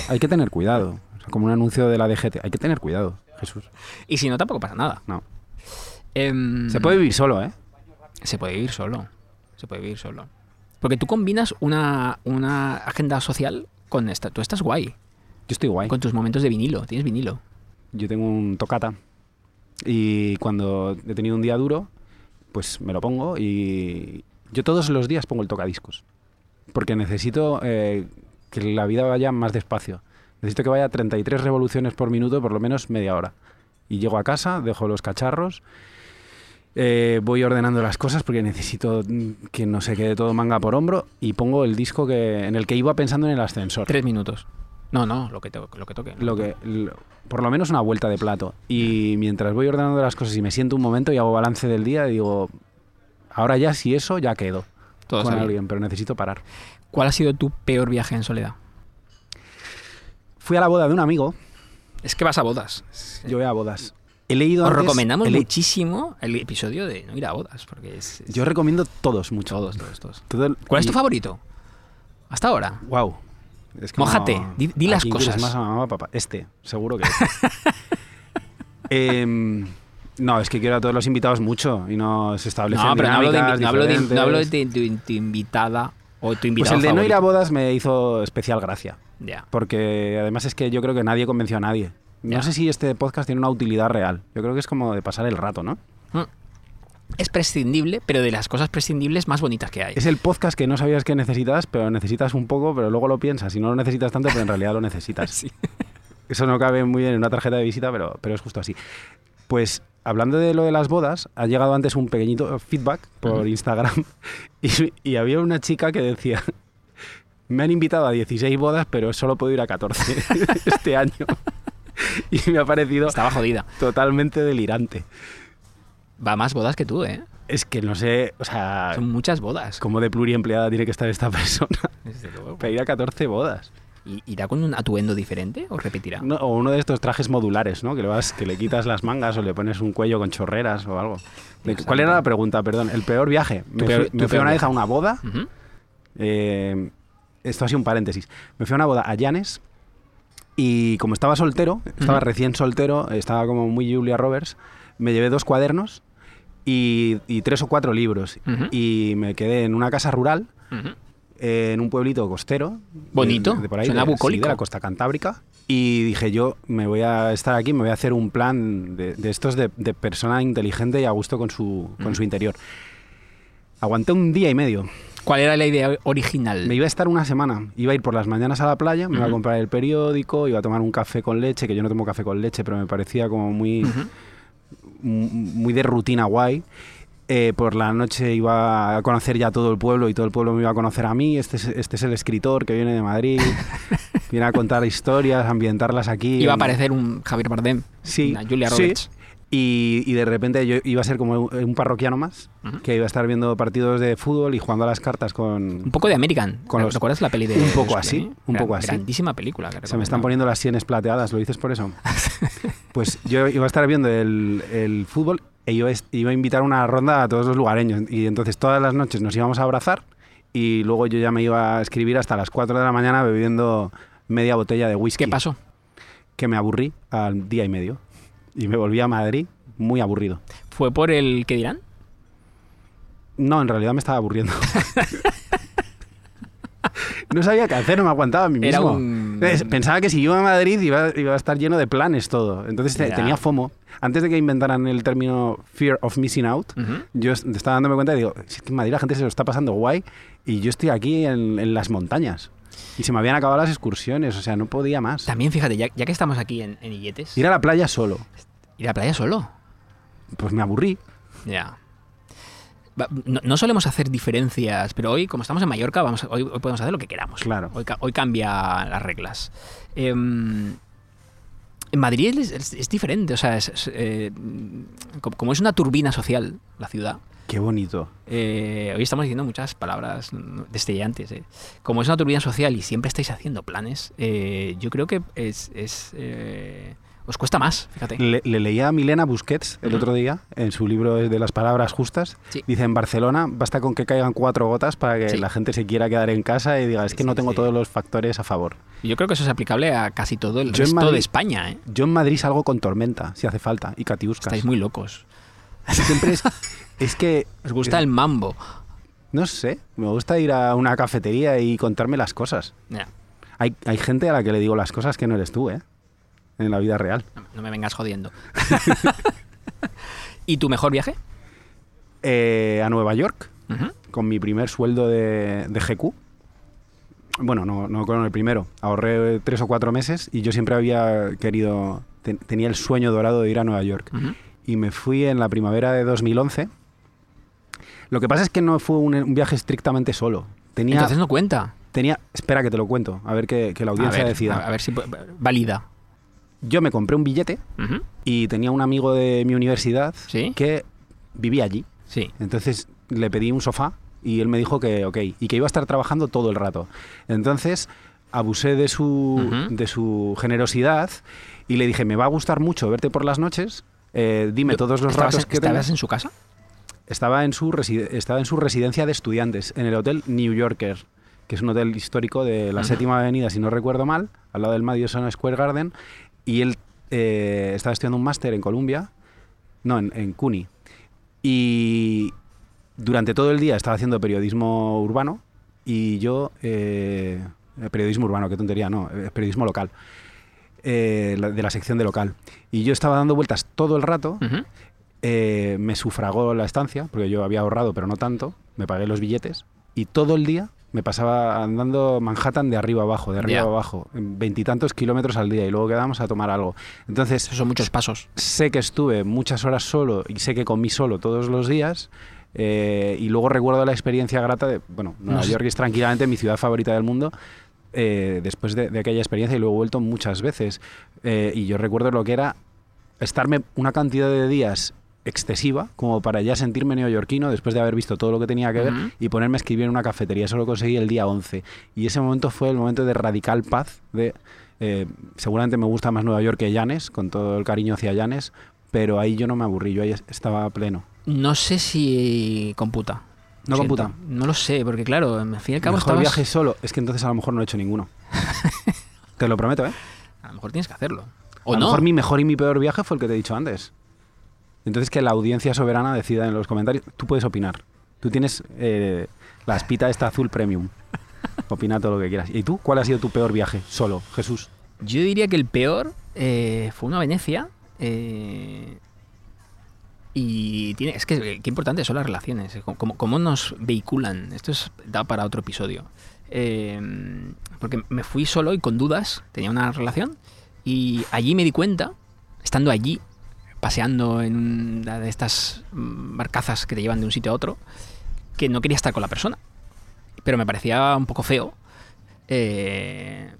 Hay que tener, cuidado. O sea, como un anuncio de la DGT. Hay que tener cuidado, Jesús. Y si no, tampoco pasa nada. No. Em, Se puede vivir solo, ¿eh? Se puede vivir solo. Se puede vivir solo. Porque tú combinas una, una agenda social con esta. Tú estás guay. Yo estoy guay. Con tus momentos de vinilo. Tienes vinilo. Yo tengo un tocata y cuando he tenido un día duro, pues me lo pongo y yo todos los días pongo el tocadiscos. Porque necesito eh, que la vida vaya más despacio. Necesito que vaya 33 revoluciones por minuto, por lo menos media hora. Y llego a casa, dejo los cacharros, eh, voy ordenando las cosas porque necesito mm, que no se quede todo manga por hombro y pongo el disco que, en el que iba pensando en el ascensor. Tres minutos. No, no, lo que, to- lo que toque. lo que lo- por lo menos una vuelta de plato y mientras voy ordenando las cosas y me siento un momento y hago balance del día digo ahora ya si eso ya quedo Todo con alguien pero necesito parar ¿Cuál ha sido tu peor viaje en soledad? fui a la boda de un amigo Es que vas a bodas. yo voy a bodas he leído Os antes- recomendamos le- muchísimo el episodio de no ir a bodas, porque es... es- yo recomiendo todos mucho Todos, todos, todos. Todo ¿Cuál es y- tu favorito? Hasta ahora. wow Es que Mójate, di- di ¿a las cosas. más a mamá, papá? Este, seguro que este. Em, no, es que quiero a todos los invitados mucho y no se establecen No, pero no hablo de, no hablo de, no hablo de tu, tu invitada o tu Pues invitado el de no ir a bodas me hizo especial gracia. Ya. Porque además es que yo creo que nadie convenció a nadie. No sé si este podcast tiene una utilidad real. Yo creo que es como de pasar el rato, ¿no? Mm. Es prescindible, pero de las cosas prescindibles más bonitas que hay. Es el podcast que no sabías que necesitas, pero necesitas un poco, pero luego lo piensas y no lo necesitas tanto, pero en realidad lo necesitas. Sí. Eso no cabe muy bien en una tarjeta de visita, pero, pero es justo así. Pues hablando de lo de las bodas, ha llegado antes un pequeñito feedback por. Instagram y, y había una chica que decía, me han invitado a 16 bodas, pero solo puedo ir a 14 este año. Y me ha parecido Estaba jodida. totalmente delirante. Va más bodas que tú, ¿eh? Es que no sé, o sea, Son muchas bodas. cómo de pluriempleada tiene que estar esta persona Desde luego. para ir a 14 bodas. ¿Y ¿Irá con un atuendo diferente o repetirá? No, o uno de estos trajes modulares, ¿no? Que le, vas, que le quitas las mangas o le pones un cuello con chorreras o algo. De- ¿Cuál era la pregunta? Perdón. El peor viaje. Me peor- fui, me una vez a una boda. Eh, esto ha sido un paréntesis. Me fui a una boda a Llanes y como estaba soltero, estaba Ujú. recién soltero, estaba como muy Julia Roberts, me llevé dos cuadernos y, y tres o cuatro libros. Ujú. Y me quedé en una casa rural Ujú. eh, en un pueblito costero. de- Bonito, De, por ahí, suena de, sí, de la costa cantábrica. Y dije, yo me voy a estar aquí, me voy a hacer un plan de, de estos de, de persona inteligente y a gusto con su, con su interior. Aguanté un día y medio. ¿Cuál era la idea original? Me iba a estar una semana. Iba a ir por las mañanas a la playa, me iba a comprar el periódico, iba a tomar un café con leche, que yo no tomo café con leche, pero me parecía como muy, Ujú. m- muy de rutina guay. Eh, por la noche iba a conocer ya todo el pueblo y todo el pueblo me iba a conocer a mí. Este es, este es el escritor que viene de Madrid, viene a contar historias, a ambientarlas aquí. Iba a en- aparecer un Javier Bardem, Sí, una Julia sí. Y, y de repente yo iba a ser como un un parroquiano más, que iba a estar viendo partidos de fútbol y jugando a las cartas Un con... poco de American. Con los- ¿Recuerdas la peli de Un poco así, un Gran- poco así. Grandísima película. que Se me están poniendo las sienes plateadas, ¿lo dices por eso? Pues yo iba a estar viendo el, el fútbol e iba, a est- iba a invitar una ronda a todos los lugareños. Y entonces todas las noches nos íbamos a abrazar y luego yo ya me iba a escribir hasta las 4 de la mañana bebiendo media botella de whisky. ¿Qué pasó? Que me aburrí al día y medio. Y me volví a Madrid muy aburrido. ¿Fue por el que dirán? No, en realidad me estaba aburriendo. no sabía qué hacer, no me aguantaba a mí mismo. un- Pensaba que si iba a Madrid iba, iba a estar lleno de planes todo. Entonces tenía FOMO. Antes de que inventaran el término fear of missing out, yo est- estaba dándome cuenta y digo, si es que en Madrid la gente se lo está pasando guay y yo estoy aquí en, en las montañas. Y se me habían acabado las excursiones, o sea, no podía más. También, fíjate, ya, ya que estamos aquí en, en Illetes, Ir a la playa solo, ir a la playa solo. pues me aburrí. Ya. No, no solemos hacer diferencias, pero hoy, como estamos en Mallorca, vamos a- hoy, hoy podemos hacer lo que queramos. Claro. Hoy, ca- hoy cambia las reglas. Em, en Madrid es, es- es diferente, o sea, es- eh, como, como es una turbina social la ciudad, Qué bonito. eh, hoy estamos diciendo muchas palabras destellantes. eh. Como es una turbina social y siempre estáis haciendo planes, eh, yo creo que es, os cuesta más, fíjate. Le, le leía a Milena Busquets el otro día en su libro de las palabras justas. Sí. Dice, en Barcelona basta con que caigan cuatro gotas para que Sí. la gente se quiera quedar en casa y diga, es Sí, que no tengo todos los factores a favor. Yo creo que eso es aplicable a casi todo el Yo resto Madrid- de España. ¿eh? Yo en Madrid salgo con tormenta, si hace falta, y catiuscas. Estáis muy locos. Siempre es, es que, Os gusta el mambo. no sé, me gusta ir a una cafetería y contarme las cosas. Ya, Hay, hay gente a la que le digo las cosas que no eres tú, ¿eh? En la vida real. no, no me vengas jodiendo. ¿Y tu mejor viaje? Eh, a Nueva York, con mi primer sueldo de, de GQ. Bueno, no, no con el primero. Ahorré tres o cuatro meses y yo siempre había querido, ten- tenía el sueño dorado de ir a Nueva York. Y me fui en la primavera de 2011. Lo que pasa es que no fue un, un viaje estrictamente solo. Tenía, Entonces no cuenta. tenía, espera que te lo cuento, a ver que, que la A audiencia ver, decida. a- ver si valida. Yo me compré un billete Ujú. y tenía un amigo de mi universidad ¿Sí? que vivía allí. Sí. Entonces le pedí un sofá y él me dijo que ok, y que iba a estar trabajando todo el rato. Entonces abusé de su, Ujú. de su generosidad y le dije, me va a gustar mucho verte por las noches, eh, dime todos los ¿Estabas, ratos que estabas tengas. en su casa? Estaba en, su estaba en su residencia de estudiantes, en el Hotel New Yorker, que es un hotel histórico de la Ujú. séptima avenida, si no recuerdo mal, al lado del Madison Square Garden, y él eh, estaba estudiando un máster en Columbia, no, en, en CUNY, y durante todo el día estaba haciendo periodismo urbano, y yo, eh, periodismo urbano, qué tontería, no, eh, periodismo local, eh, de la sección de local, y yo estaba dando vueltas todo el rato, eh, me sufragó la estancia, porque yo había ahorrado, pero no tanto, me pagué los billetes y todo el día me pasaba andando Manhattan de arriba abajo, de arriba Ya. abajo, veintitantos kilómetros al día y luego quedábamos a tomar algo. Entonces, Esos son muchos pasos. sé que estuve muchas horas solo y sé que comí solo todos los días. eh, y luego recuerdo la experiencia grata de, bueno, Nueva No York es tranquilamente mi ciudad favorita del mundo. eh, después de, de aquella experiencia y luego he vuelto muchas veces. Eh, y yo recuerdo lo que era estarme una cantidad de días excesiva como para ya sentirme neoyorquino después de haber visto todo lo que tenía que ver y ponerme a escribir en una cafetería. Eso lo conseguí el día 11. Y ese momento fue el momento de radical paz. De, eh, seguramente me gusta más Nueva York que Llanes, con todo el cariño hacia Llanes, pero ahí yo no me aburrí, yo ahí es- estaba pleno. No sé si computa. ¿No Siento. computa? No lo sé, porque claro, al fin y al cabo Mejor estabas... viaje solo, es que entonces a lo mejor no he hecho ninguno. Te lo prometo, ¿eh? A lo mejor tienes que hacerlo. O a lo no. mejor mi mejor y mi peor viaje fue el que te he dicho antes. Entonces que la audiencia soberana decida en los comentarios. Tú puedes opinar. Tú tienes eh, la espita esta azul premium. Opina todo lo que quieras. ¿Y tú? ¿Cuál ha sido tu peor viaje? Solo, Jesús. Yo diría que el peor eh, fue una Venecia. eh, y tiene, es que qué importantes son las relaciones, eh, cómo, cómo nos vehiculan. Esto es, da para otro episodio. Eh, porque me fui solo y con dudas, tenía una relación, y allí me di cuenta, estando allí, paseando en una de estas mm, barcazas que te llevan de un sitio a otro, que no quería estar con la persona. Pero me parecía un poco feo eh,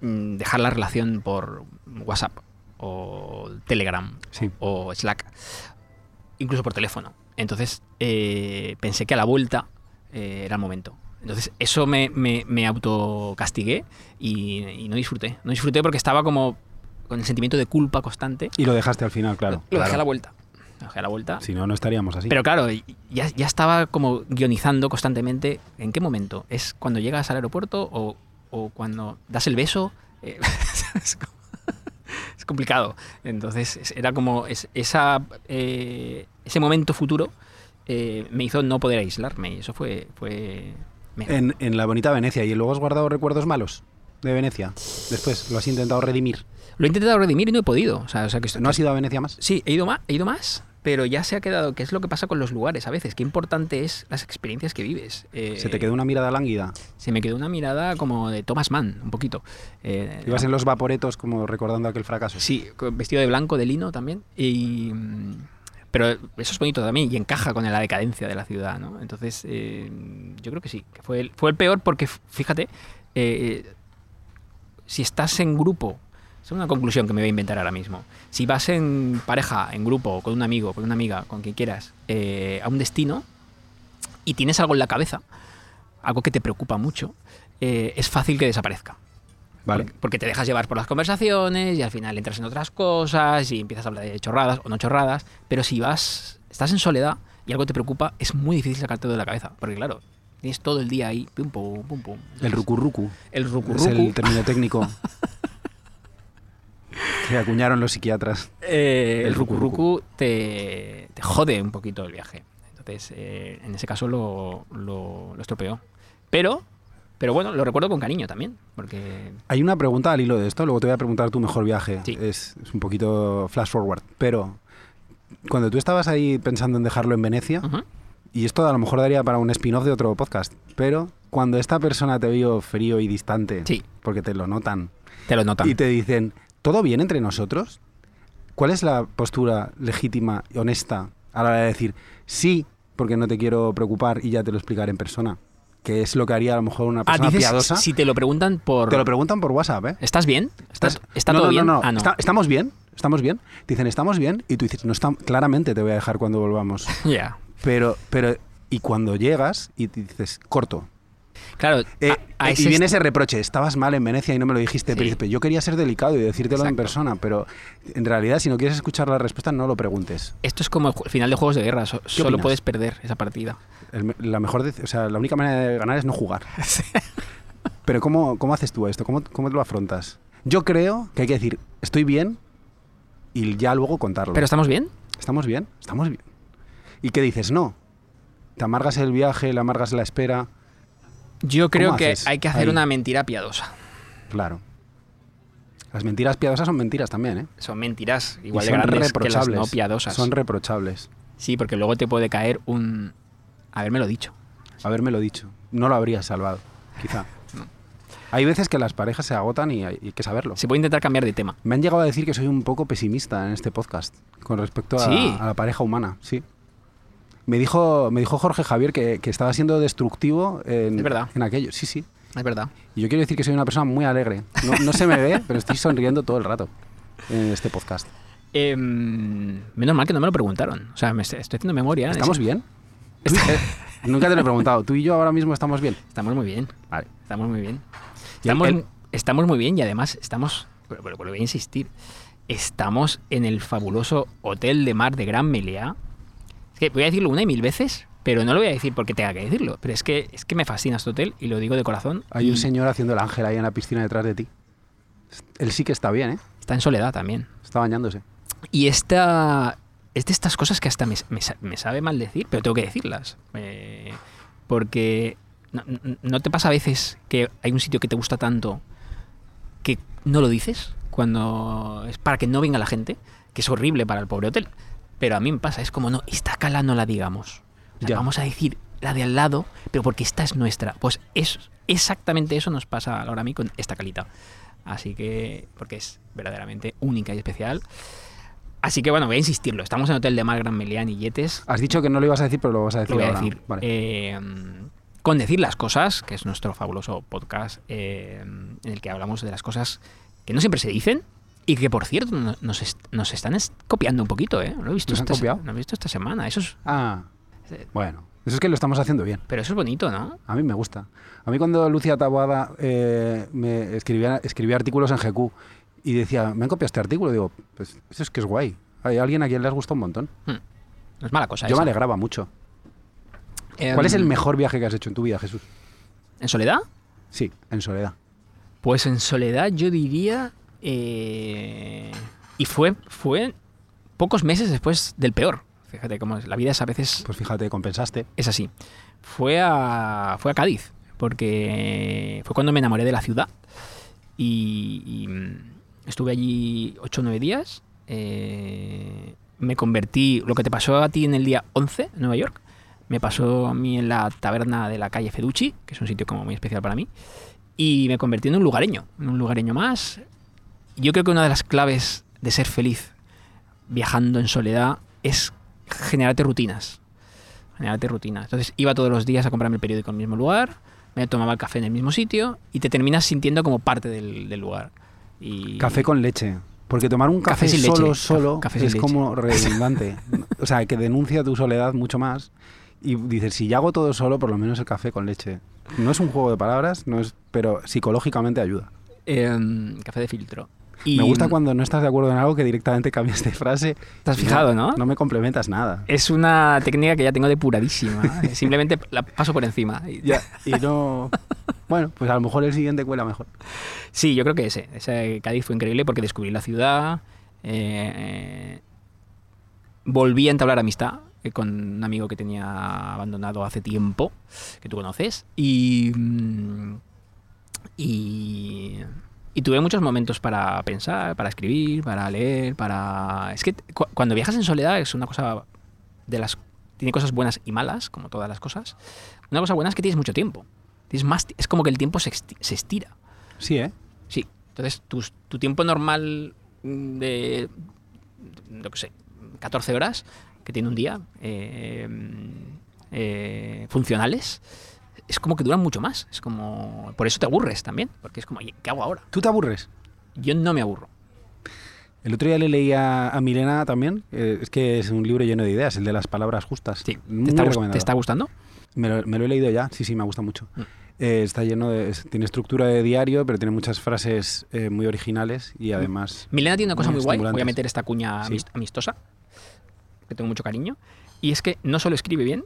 mm, dejar la relación por WhatsApp o Telegram Sí. o Slack, incluso por teléfono. Entonces eh, pensé que a la vuelta eh, era el momento. Entonces eso me, me, me autocastigué y, y no disfruté. No disfruté porque estaba como con el sentimiento de culpa constante. Y lo dejaste al final, claro. Lo dejé a la Claro. vuelta. Lo dejé a la vuelta. Si no, no estaríamos así. Pero claro, ya, ya estaba como guionizando constantemente en qué momento. ¿Es cuando llegas al aeropuerto o, o cuando das el beso? Eh, es, complicado. Entonces es- era como es- esa, eh, ese momento futuro eh, me hizo no poder aislarme y eso fue... fue en, en la bonita Venecia. ¿Y luego has guardado recuerdos malos? de Venecia? Después, ¿lo has intentado redimir? Lo he intentado redimir y no he podido. O sea, o sea que esto- ¿No has ido a Venecia más? Sí, he ido más, he ido más, pero ya se ha quedado, que es lo que pasa con los lugares a veces, qué importante es las experiencias que vives. Eh, ¿Se te quedó una mirada lánguida? se me quedó una mirada como de Thomas Mann, un poquito. Eh, ¿Ibas en los vaporetos como recordando aquel fracaso? Sí, vestido de blanco, de lino también. Y, mm, pero eso es bonito también y encaja con la decadencia de la ciudad, ¿no? Entonces, eh, yo creo que sí, que fue el, fue el peor porque, fíjate, si estás en grupo, es una conclusión que me voy a inventar ahora mismo. Si vas en pareja, en grupo, con un amigo, con una amiga, con quien quieras, eh, a un destino y tienes algo en la cabeza, algo que te preocupa mucho, eh, es fácil que desaparezca. Vale. Porque, te dejas llevar por las conversaciones y al final entras en otras cosas y empiezas a hablar de chorradas o no chorradas. Pero si vas, estás en soledad y algo te preocupa, es muy difícil sacarte de la cabeza. Porque claro, tienes todo el día ahí, pum, pum, pum, pum. El rucurrucu. El Es rucurrucu. el término técnico que acuñaron los psiquiatras. eh, el el rucurrucu te, te jode un poquito el viaje. Entonces, eh, en ese caso lo, lo, lo estropeó. Pero, pero bueno, lo recuerdo con cariño también. Porque Hay una pregunta al hilo de esto, luego te voy a preguntar tu mejor viaje. Sí. Es, es un poquito flash forward. Pero cuando tú estabas ahí pensando en dejarlo en Venecia, y esto a lo mejor daría para un spin-off de otro podcast, pero cuando esta persona te vio frío y distante, Sí. porque te lo notan, te lo notan. y te dicen, ¿todo bien entre nosotros? ¿Cuál es la postura legítima y honesta a la hora de decir, sí, porque no te quiero preocupar y ya te lo explicaré en persona? Que es lo que haría a lo mejor una Ah, persona dices piadosa. si te lo preguntan por... Te lo preguntan por WhatsApp, ¿eh? ¿Estás bien? ¿Estás, ¿Está no, todo no, bien? No, no, Ah. Está- estamos bien, estamos bien. Te dicen, estamos bien, y tú dices, no está, claramente te voy a dejar cuando volvamos. Ya. Pero, pero, y cuando llegas y te dices, corto. Claro, Eh, a- a eh, y viene ese reproche, estabas mal en Venecia y no me lo dijiste, Sí. príncipe. Yo quería ser delicado y decírtelo en persona, pero en realidad si no quieres escuchar la respuesta, no lo preguntes. Esto es como el final de Juegos de Guerra. so- solo opinas? puedes perder esa partida. El la mejor, o sea, la única manera de ganar es no jugar. Pero ¿cómo, cómo haces tú esto? ¿Cómo, ¿Cómo lo afrontas? Yo creo que hay que decir, estoy bien y ya luego contarlo. ¿Pero estamos bien? ¿Estamos bien? ¿Estamos bien? ¿Y qué dices? No. Te amargas el viaje, le amargas la espera. Yo creo que haces hay que hacer ahí? una mentira piadosa. Claro. Las mentiras piadosas son mentiras también, ¿eh? Son mentiras Y igual de son grandes que las no piadosas. Son reprochables. Sí, porque luego te puede caer un... Habérmelo dicho. Habérmelo dicho. No lo habrías salvado, quizá. Hay veces que las parejas se agotan y hay, y hay que saberlo. Se puede intentar cambiar de tema. Me han llegado a decir que soy un poco pesimista en este podcast con respecto a, Sí. a la pareja humana, sí. Me dijo, me dijo Jorge Javier que, que estaba siendo destructivo en, Es verdad. en aquello. Sí, sí. Es verdad. Y yo quiero decir que soy una persona muy alegre. No, no se me ve, pero estoy sonriendo todo el rato en este podcast. Em, menos mal que no me lo preguntaron. O sea, me estoy haciendo memoria. ¿Estamos Es- bien? Eh, nunca te lo he preguntado. ¿Tú y yo ahora mismo estamos bien? Estamos muy bien. Vale. Estamos muy bien. Estamos, el- estamos muy bien y además estamos, pero, pero- pero voy a insistir, estamos en el fabuloso Hotel de Mar de Gran Meliá. Que voy a decirlo una y mil veces, pero no lo voy a decir porque tenga que decirlo. Pero es que, es que me fascina este hotel y lo digo de corazón. Hay un señor haciendo el ángel ahí en la piscina detrás de ti. Él sí que está bien, ¿eh? Está en soledad también. Está bañándose. Y esta es de estas cosas que hasta me, me sa- me sabe mal decir, pero tengo que decirlas. Eh, porque no, no- ¿no te pasa a veces que hay un sitio que te gusta tanto que no lo dices cuando es para que no venga la gente, que es horrible para el pobre hotel. Pero a mí me pasa, es como, no, esta cala no la digamos. O sea, Ya. Vamos a decir la de al lado, pero porque esta es nuestra. Pues es exactamente eso nos pasa ahora a mí con esta calita. Así que, porque es verdaderamente única y especial. Así que bueno, voy a insistirlo. Estamos en Hotel de Mar Gran Melián y Yetes. Has dicho que no lo ibas a decir, pero lo vas a decir Lo voy a decir. Vale. Eh, con decir las cosas, que es nuestro fabuloso podcast eh, en el que hablamos de las cosas que no siempre se dicen y que, por cierto, no- nos, nos están es- copiando un poquito, ¿eh? Lo he visto, ¿Nos han esta, copiado? lo he visto esta semana. Eso es, Ah, bueno. Eso es que lo estamos haciendo bien. pero eso es bonito, ¿no? A mí me gusta. A mí cuando Lucia Taboada eh, me escribía, escribía artículos en GQ y decía, me han copiado este artículo, digo, pues eso es que es guay. Hay alguien a quien le has gustado un montón. Hmm. No es mala cosa. Yo me esa. alegraba mucho. Em, ¿Cuál es el mejor viaje que has hecho en tu vida, Jesús? ¿En soledad? Sí, en soledad. Pues en soledad yo diría... eh, y fue, fue pocos meses después del peor. Fíjate cómo es. La vida es a veces Pues fíjate, compensaste. es así. Fue a, fue a Cádiz, porque fue cuando me enamoré de la ciudad. y, y, mm, estuve allí 8 o 9 días. eh, me convertí, lo que te pasó a ti en el día 11 en Nueva York, me pasó a mí en la taberna de la calle Feducci, que es un sitio como muy especial para mí, y me convertí en un lugareño, en un lugareño más. Yo creo que una de las claves de ser feliz viajando en soledad es generarte rutinas. Generarte rutinas. Entonces iba todos los días a comprarme el periódico en el mismo lugar, me tomaba el café en el mismo sitio y te terminas sintiendo como parte del, del lugar. Y Café con leche. Porque tomar un Café café, sin solo, leche. solo, Café sin es leche. como redundante. o sea, que denuncia tu soledad mucho más. Y dices, si ya hago todo solo, por lo menos el café con leche. No es un juego de palabras, no es, pero psicológicamente ayuda. Em, café de filtro. Y Me gusta cuando no estás de acuerdo en algo que directamente cambias de frase. ¿Te has fijado, no? No me complementas nada. Es una técnica que ya tengo depuradísima. Simplemente la paso por encima. Y- Ya, y no... Bueno, pues a lo mejor el siguiente cuela mejor. Sí, yo creo que ese. Ese Cádiz fue increíble porque descubrí la ciudad. eh, volví a entablar amistad eh, con un amigo que tenía abandonado hace tiempo, que tú conoces. Y. mm, Y. y tuve muchos momentos para pensar, para escribir, para leer, para. Es que cu- cuando viajas en soledad es una cosa de las. Tiene cosas buenas y malas, como todas las cosas. Una cosa buena es que tienes mucho tiempo. Tienes más, es como que el tiempo se se estira. Sí, ¿eh? Sí. Entonces, tu, tu tiempo normal de, que sé, 14 horas que tiene un día eh, eh, funcionales, es como que duran mucho más. Es como... Por eso te aburres también, porque es como, "Oye, ¿qué hago ahora? ¿Tú te aburres? Yo no me aburro. El otro día le leí a, a Milena también. eh, es que es un libro lleno de ideas, el de las palabras justas. Sí. Muy ¿Te está. ¿Te está gustando? Me lo, me lo he leído ya, sí, sí, me gusta mucho. Mm. Eh, está lleno de. tiene estructura de diario, pero tiene muchas frases eh, muy originales y además. Milena tiene una cosa Muy muy guay. Voy a meter esta cuña Sí. amistosa, que tengo mucho cariño. Y es que no solo escribe bien,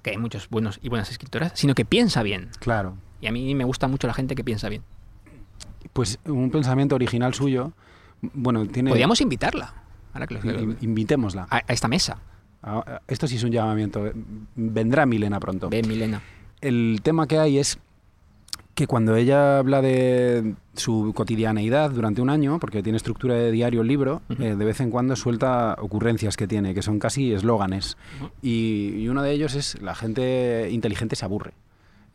porque hay muchos buenos y buenas escritoras, sino que piensa bien. Claro. Y a mí me gusta mucho la gente que piensa bien. Pues un pensamiento original suyo. Bueno, tiene. Podríamos invitarla. Ahora que lo- in- Invitémosla. a, a esta mesa. A- a- Esto sí es un llamamiento. Vendrá Milena pronto. Ven, Milena. el tema que hay es que cuando ella habla de su cotidianeidad durante un año, porque tiene estructura de diario el libro, eh, de vez en cuando suelta ocurrencias que tiene, que son casi eslóganes. Y, y uno de ellos es la gente inteligente se aburre.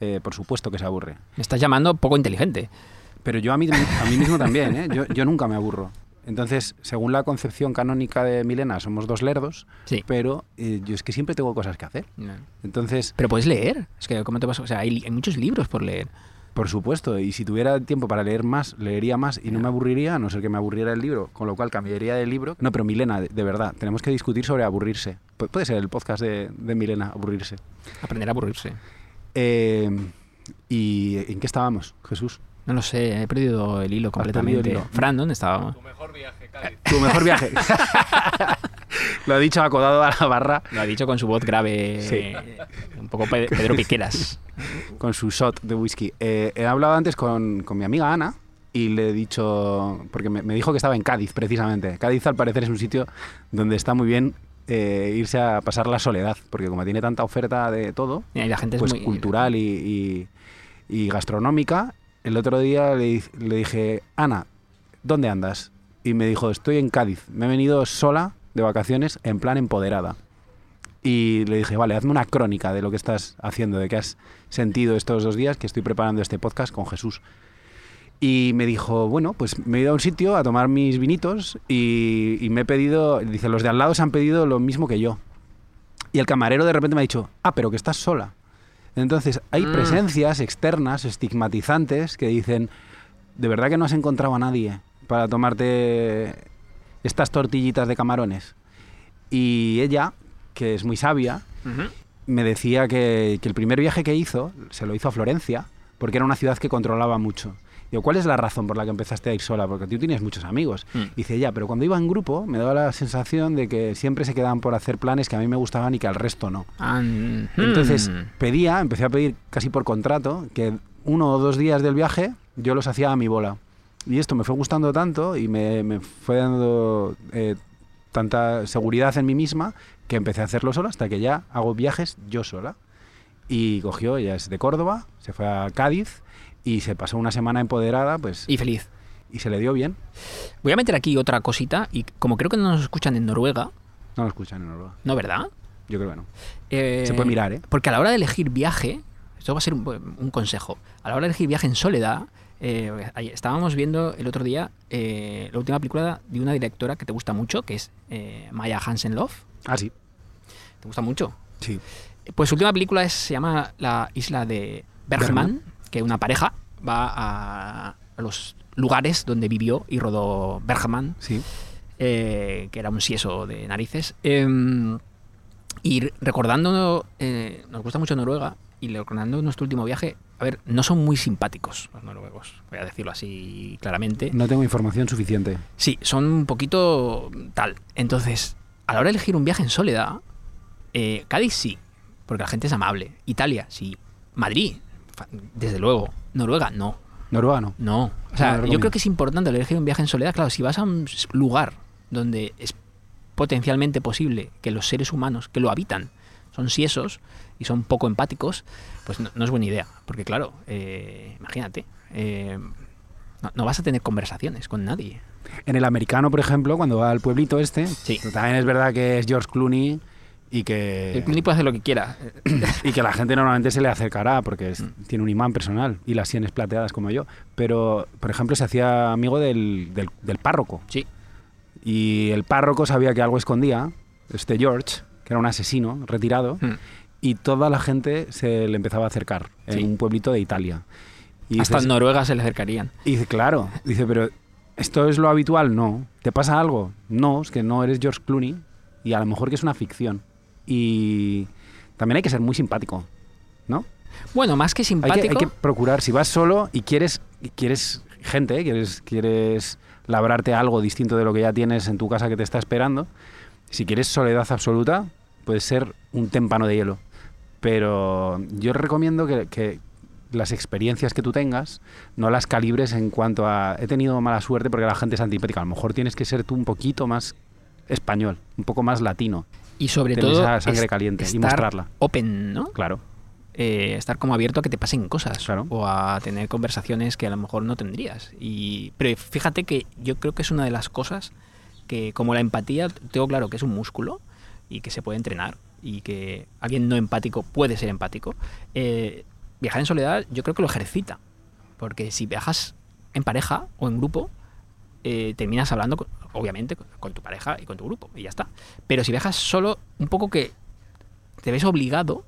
Eh, por supuesto que se aburre. Me estás llamando poco inteligente. Pero yo a mí, a mí mismo también, ¿eh? yo, yo nunca me aburro. Entonces, según la concepción canónica de Milena, somos dos lerdos, Sí. pero eh, yo es que siempre tengo cosas que hacer. Entonces, Pero puedes leer. Es que, ¿cómo te pasa? O sea, hay muchos libros por leer. Por supuesto, y si tuviera tiempo para leer más, leería más y no me aburriría, a no ser que me aburriera el libro, con lo cual cambiaría de libro. No, pero Milena, de, de verdad, tenemos que discutir sobre aburrirse. Pu- puede ser el podcast de, de Milena, aburrirse. Aprender a aburrirse. Eh, ¿Y en qué estábamos, Jesús? No lo sé, he perdido el hilo perdido el completamente. hilo. Fran, ¿dónde estábamos? Tu mejor viaje, Cádiz. Tu mejor viaje. Lo ha dicho acodado a la barra Lo ha dicho con su voz grave, Sí. un poco Pe- Pedro Piqueras. con su shot de whisky. Eh, he hablado antes con, con mi amiga Ana y le he dicho, porque me, me dijo que estaba en Cádiz precisamente. Cádiz al parecer es un sitio donde está muy bien eh, irse a pasar la soledad, porque como tiene tanta oferta de todo, Y la gente es pues muy cultural y, y- y gastronómica, el otro día le, di- le dije, Ana, ¿dónde andas? Y me dijo, estoy en Cádiz, me he venido sola de vacaciones en plan empoderada. Y le dije, vale, hazme una crónica de lo que estás haciendo, de qué has sentido estos dos días que estoy preparando este podcast con Jesús. Y me dijo, bueno, pues me he ido a un sitio a tomar mis vinitos y, y me he pedido, dice, los de al lado se han pedido lo mismo que yo. Y el camarero de repente me ha dicho, ah, pero que estás sola. Entonces, hay Mm. presencias externas, estigmatizantes, que dicen, de verdad que no has encontrado a nadie para tomarte estas tortillitas de camarones. Y ella, que es muy sabia, me decía que, que el primer viaje que hizo, se lo hizo a Florencia, porque era una ciudad que controlaba mucho. Digo, ¿cuál es la razón por la que empezaste a ir sola? Porque tú tienes muchos amigos. Mm. Dice, ya, pero cuando iba en grupo me daba la sensación de que siempre se quedaban por hacer planes que a mí me gustaban y que al resto no. Mm, Entonces pedía, empecé a pedir casi por contrato, que uno o dos días del viaje yo los hacía a mi bola. Y esto me fue gustando tanto y me, me fue dando eh, tanta seguridad en mí misma que empecé a hacerlo solo hasta que ya hago viajes yo sola. y cogió, ella es de Córdoba, se fue a Cádiz y se pasó una semana empoderada, pues, Y feliz. y se le dio bien. Voy a meter aquí otra cosita, y como creo que no nos escuchan en Noruega, No lo escuchan en Noruega. ¿no, verdad? Yo creo que no. Eh, Se puede mirar, ¿eh? Porque a la hora de elegir viaje, esto va a ser un, un consejo, a la hora de elegir viaje en soledad, eh, estábamos viendo el otro día eh, la última película de una directora que te gusta mucho, que es eh, Maya Hansen Love. Ah, sí. ¿Te gusta mucho? Sí. Pues su última película es- se llama La isla de Bergman, que una pareja va a, a los lugares donde vivió y rodó Bergman, Sí. eh, que era un sieso de narices. Em, y re- recordando, eh, nos gusta mucho Noruega, y recordando nuestro último viaje, a ver, no son muy simpáticos los noruegos, voy a decirlo así claramente. No tengo información suficiente. Sí, son un poquito tal. Entonces, a la hora de elegir un viaje en soledad, eh, Cádiz sí, porque la gente es amable. Italia sí. Madrid, desde luego. Noruega, no. Noruega no. No. O No sea, yo creo que es importante elegir un viaje en soledad. Claro, si vas a un lugar donde es potencialmente posible que los seres humanos que lo habitan son siesos y son poco empáticos, pues no, no es buena idea. Porque claro, eh, imagínate, eh, no, no vas a tener conversaciones con nadie. En el americano, por ejemplo, cuando va al pueblito este, Sí. también es verdad que es George Clooney y que, El Clooney puede hacer lo que quiera. y que la gente normalmente se le acercará porque es- Mm. tiene un imán personal y las sienes plateadas como yo. Pero, por ejemplo, se hacía amigo del, del- del párroco. Sí. Y el párroco sabía que algo escondía, este George, que era un asesino retirado, Mm. y toda la gente se le empezaba a acercar en Sí. un pueblito de Italia. Y Hasta dices- en Noruega se le acercarían. y dice, claro, dice, pero ¿esto es lo habitual? No. ¿Te pasa algo? No, es que no eres George Clooney y a lo mejor que es una ficción. Y también hay que ser muy simpático, ¿no? Bueno, más que Hay que, simpático. hay que procurar, si vas solo y quieres, y quieres gente, quieres, quieres labrarte algo distinto de lo que ya tienes en tu casa que te está esperando, si quieres soledad absoluta, puedes ser un témpano de hielo. Pero yo recomiendo que, que las experiencias que tú tengas no las calibres en cuanto a he tenido mala suerte porque la gente es antipática. A lo mejor tienes que ser tú un poquito más español, un poco más latino, y sobre tener todo. esa sangre caliente y estar mostrarla. Open, ¿no? Claro. Eh, estar como abierto a que te pasen cosas. Claro. O a tener conversaciones que a lo mejor no tendrías. Y, pero fíjate que yo creo que es una de las cosas que, como la empatía, tengo claro que es un músculo y que se puede entrenar. Y que alguien no empático puede ser empático. eh, viajar en soledad, yo creo que lo ejercita. Porque si viajas en pareja o en grupo, eh, terminas hablando, con- obviamente, con, con tu pareja y con tu grupo, y ya está. Pero si viajas solo, un poco que te ves obligado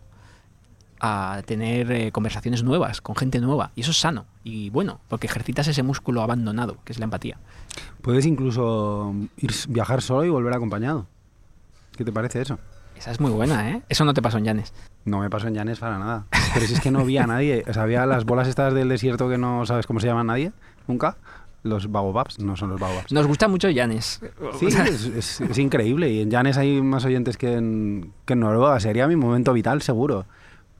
a tener eh, conversaciones nuevas, con gente nueva, y eso es sano y bueno, porque ejercitas ese músculo abandonado, que es la empatía. Puedes incluso ir, viajar solo y volver acompañado. ¿Qué te parece eso? Esa es muy buena, ¿eh? Eso no te pasó en Llanes. No me pasó en Llanes para nada. Pero si es que no vi a nadie. O sea, había las bolas estas del desierto que no sabes cómo se llama nadie, nunca. Los baobabs, no son los baobabs. Nos gusta mucho Llanes. Sí, es, es- es increíble. Y en Llanes hay más oyentes que en, que en Noruega. Sería mi momento vital, seguro.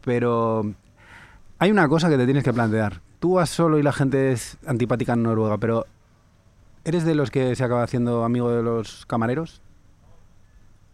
Pero hay una cosa que te tienes que plantear. Tú vas solo y la gente es antipática en Noruega, pero ¿eres de los que se acaba haciendo amigo de los camareros?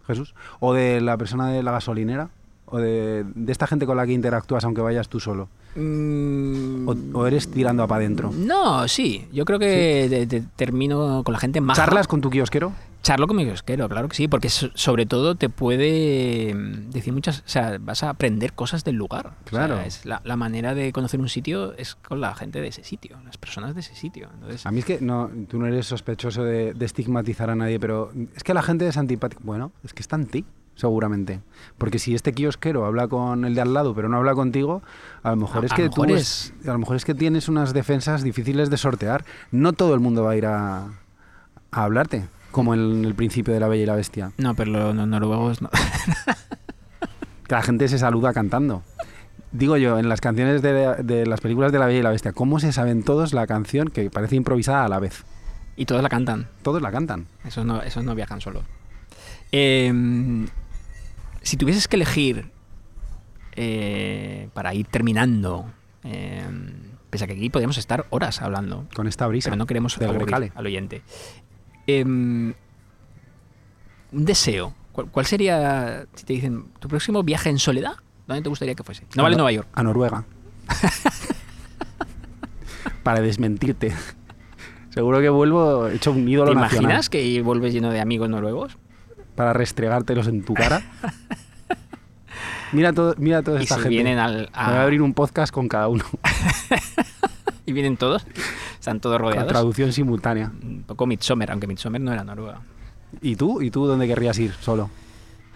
Jesús. ¿O de la persona de la gasolinera? ¿O de, de esta gente con la que interactúas aunque vayas tú solo? Mm, ¿O, o eres tirando a para adentro? No, sí. Yo creo que te- te- termino con la gente más. ¿Charlas con tu kiosquero? Charlo con mi kiosquero, claro que sí, porque so- sobre todo te puede mm, decir muchas, o sea, vas a aprender cosas del lugar. O sea, Claro. es la, la manera de conocer un sitio es con la gente de ese sitio, las personas de ese sitio. Entonces, A mí es que no, tú no eres sospechoso de, de estigmatizar a nadie, pero es que la gente es antipática. Bueno, es que está en ti, seguramente. Porque si este kiosquero habla con el de al lado, pero no habla contigo, a lo mejor A- es que tú es- a lo mejor es que tienes unas defensas difíciles de sortear. No todo el mundo va a ir a, a hablarte, como en el principio de La Bella y la Bestia. no, pero lo- los noruegos no. Que la gente se saluda cantando. Digo yo, en las canciones de, de las películas de La Bella y la Bestia, ¿cómo se saben todos la canción que parece improvisada a la vez? y todos la cantan. Todos la cantan. Esos no, esos no viajan solos. Em, si tuvieses que elegir eh, para ir terminando, em, pese a que aquí podríamos estar horas hablando, Con esta brisa. pero no queremos Grecale. al oyente. Em, un deseo. ¿Cuál, cuál sería, si te dicen, tu próximo viaje en soledad? ¿Dónde te gustaría que fuese? No vale Nueva York. A Noruega. Para desmentirte. Seguro que vuelvo hecho un ídolo ¿Te nacional. imaginas que vuelves lleno de amigos noruegos? Para restregártelos en tu cara. mira, todo, mira toda Y esta se gente. vienen al. Me Voy a a- abrir un podcast con cada uno. y vienen todos. Están todos Con rodeados. traducción simultánea. Un poco Midsommar, aunque Midsommar no era Noruega. ¿Y tú? ¿Y tú dónde querrías ir solo?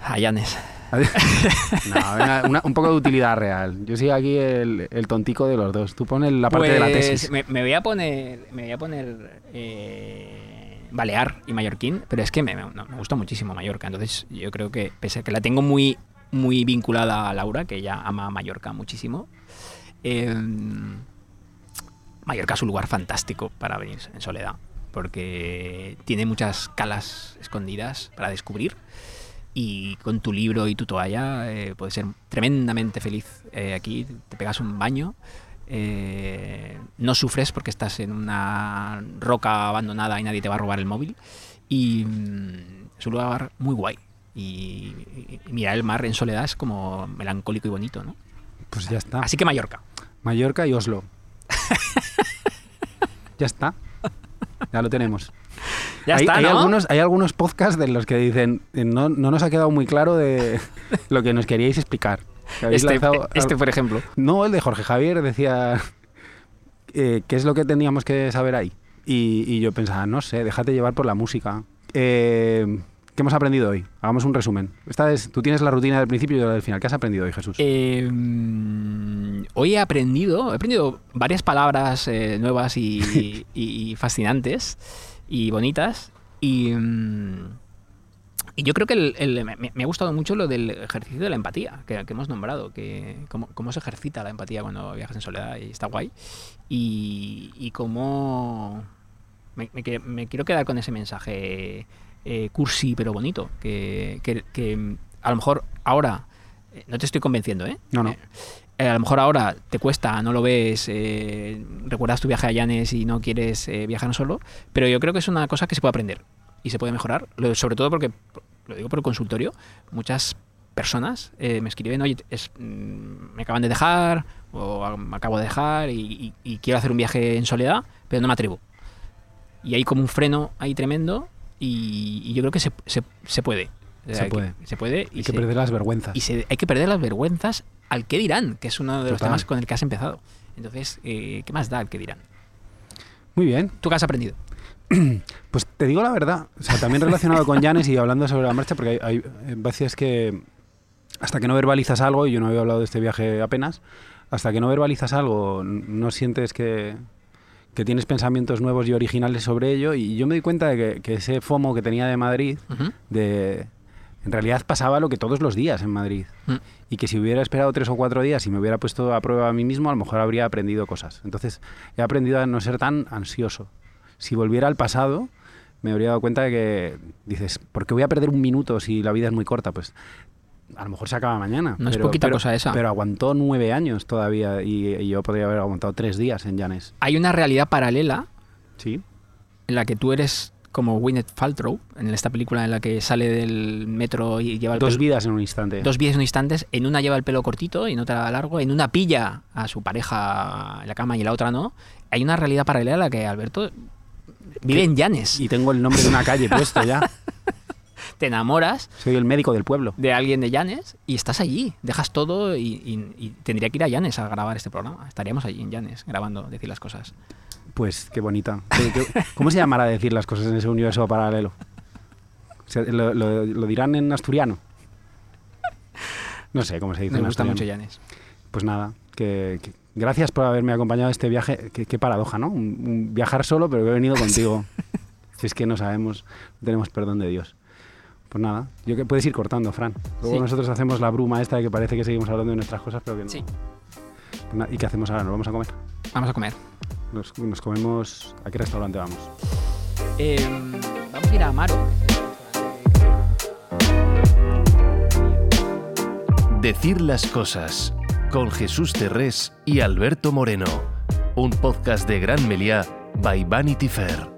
A Llanes. No, una- un poco de utilidad real. Yo soy aquí el, el tontico de los dos. Tú pones la parte de la Pues, tesis. Me, me voy a poner. Me voy a poner. eh, Balear y Mallorquín, pero es que me, me- gusta muchísimo Mallorca. Entonces, yo creo que, pese a que la tengo muy, muy vinculada a Laura, que ella ama Mallorca muchísimo, eh, Mallorca es un lugar fantástico para venir en soledad, porque tiene muchas calas escondidas para descubrir. Y con tu libro y tu toalla eh, puedes ser tremendamente feliz eh, aquí. Te pegas un baño, eh, no sufres porque estás en una roca abandonada y nadie te va a robar el móvil. Y mm, es un lugar muy guay. Y, y- y mirar el mar en soledad es como melancólico y bonito, ¿no? Pues ya está. Así que Mallorca. Mallorca y Oslo. ya está. Ya lo tenemos. Ya hay, está, hay ¿no? algunos, hay algunos podcasts de los que dicen eh, no, no nos ha quedado muy claro de lo que nos queríais explicar. Este, lanzado este, por ejemplo. No, el de Jorge Javier decía eh, qué es lo que teníamos que saber ahí. Y, y yo pensaba, no sé, déjate llevar por la música. Eh, ¿Qué hemos aprendido hoy? Hagamos un resumen. Esta es, tú tienes la rutina del principio y la del final. ¿Qué has aprendido hoy, Jesús? Eh, hoy he aprendido, he aprendido varias palabras eh, nuevas y, y- y fascinantes y bonitas. Y, mm, y yo creo que el- el- me, me ha gustado mucho lo del ejercicio de la empatía que, que hemos nombrado, que cómo, cómo se ejercita la empatía cuando viajas en soledad y está guay. Y, y cómo me, me me quiero quedar con ese mensaje eh, cursi pero bonito, que, que- que, a lo mejor ahora, eh, no te estoy convenciendo, ¿eh? No, no. Eh, a lo mejor ahora te cuesta, no lo ves, eh, recuerdas tu viaje a Llanes y no quieres viajar solo, pero yo creo que es una cosa que se puede aprender y se puede mejorar, sobre todo porque, lo digo por el consultorio, muchas personas eh, me escriben, oye, es, mm, me acaban de dejar o me acabo de dejar y, y- y quiero hacer un viaje en soledad, pero no me atrevo. Y hay como un freno ahí tremendo y, y yo creo que se, se- se puede. O sea, Se hay que- puede. se puede y Hay que se- perder las vergüenzas. y se- hay que perder las vergüenzas al que dirán, que es uno de los temas con el que has empezado. Entonces, eh, ¿qué más da el que dirán? Muy bien. ¿Tú qué has aprendido? Pues te digo la verdad, o sea, también relacionado con Janes y hablando sobre la marcha, porque hay, hay veces que hasta que no verbalizas algo, y yo no había hablado de este viaje apenas, hasta que no verbalizas algo, no sientes que, que tienes pensamientos nuevos y originales sobre ello, y yo me di cuenta de que, que ese FOMO que tenía de Madrid, de, en realidad pasaba lo que todos los días en Madrid. Mm. Y que si hubiera esperado tres o cuatro días y me hubiera puesto a prueba a mí mismo, a lo mejor habría aprendido cosas. Entonces, he aprendido a no ser tan ansioso. Si volviera al pasado, me habría dado cuenta de que dices, ¿por qué voy a perder un minuto si la vida es muy corta? Pues a lo mejor se acaba mañana. No es poquita cosa esa. Pero aguantó nueve años todavía y, y yo podría haber aguantado tres días en Llanes. Hay una realidad paralela Sí, en la que tú eres como Gwyneth Paltrow, en esta película en la que sale del metro y lleva el dos pelo- vidas en un instante. dos vidas en instantes. En una lleva el pelo cortito y en otra largo. En una pilla a su pareja en la cama y en la otra no. Hay una realidad paralela en la que Alberto vive en Llanes. Y tengo el nombre de una calle puesto ya. Te enamoras Soy el médico del pueblo. de alguien de Llanes y estás allí. Dejas todo y, y- y tendría que ir a Llanes a grabar este programa. Estaríamos allí en Llanes grabando, decir las cosas. Pues qué bonita. ¿Qué- qué- ¿Cómo se llamará decir las cosas en ese universo paralelo? ¿Se- ¿Lo, lo- lo dirán en asturiano? No sé cómo se dice Me en gusta asturiano. mucho Llanes. Pues nada, que, que- gracias por haberme acompañado a este viaje. Qué, qué paradoja, ¿no? Un, un viajar solo, pero que he venido contigo. si es que no sabemos, no tenemos perdón de Dios. Pues nada, yo que puedes ir cortando, Fran. Luego Sí. nosotros hacemos la bruma esta de que parece que seguimos hablando de nuestras cosas, pero que no. Sí. Pues nada, ¿Y qué hacemos ahora? ¿Nos vamos a comer? Vamos a comer. Nos, nos comemos... ¿A qué restaurante vamos? Eh, vamos a ir a Amaro. Decir las cosas con Jesús Terrés y Alberto Moreno. Un podcast de Gran Meliá by Vanity Fair.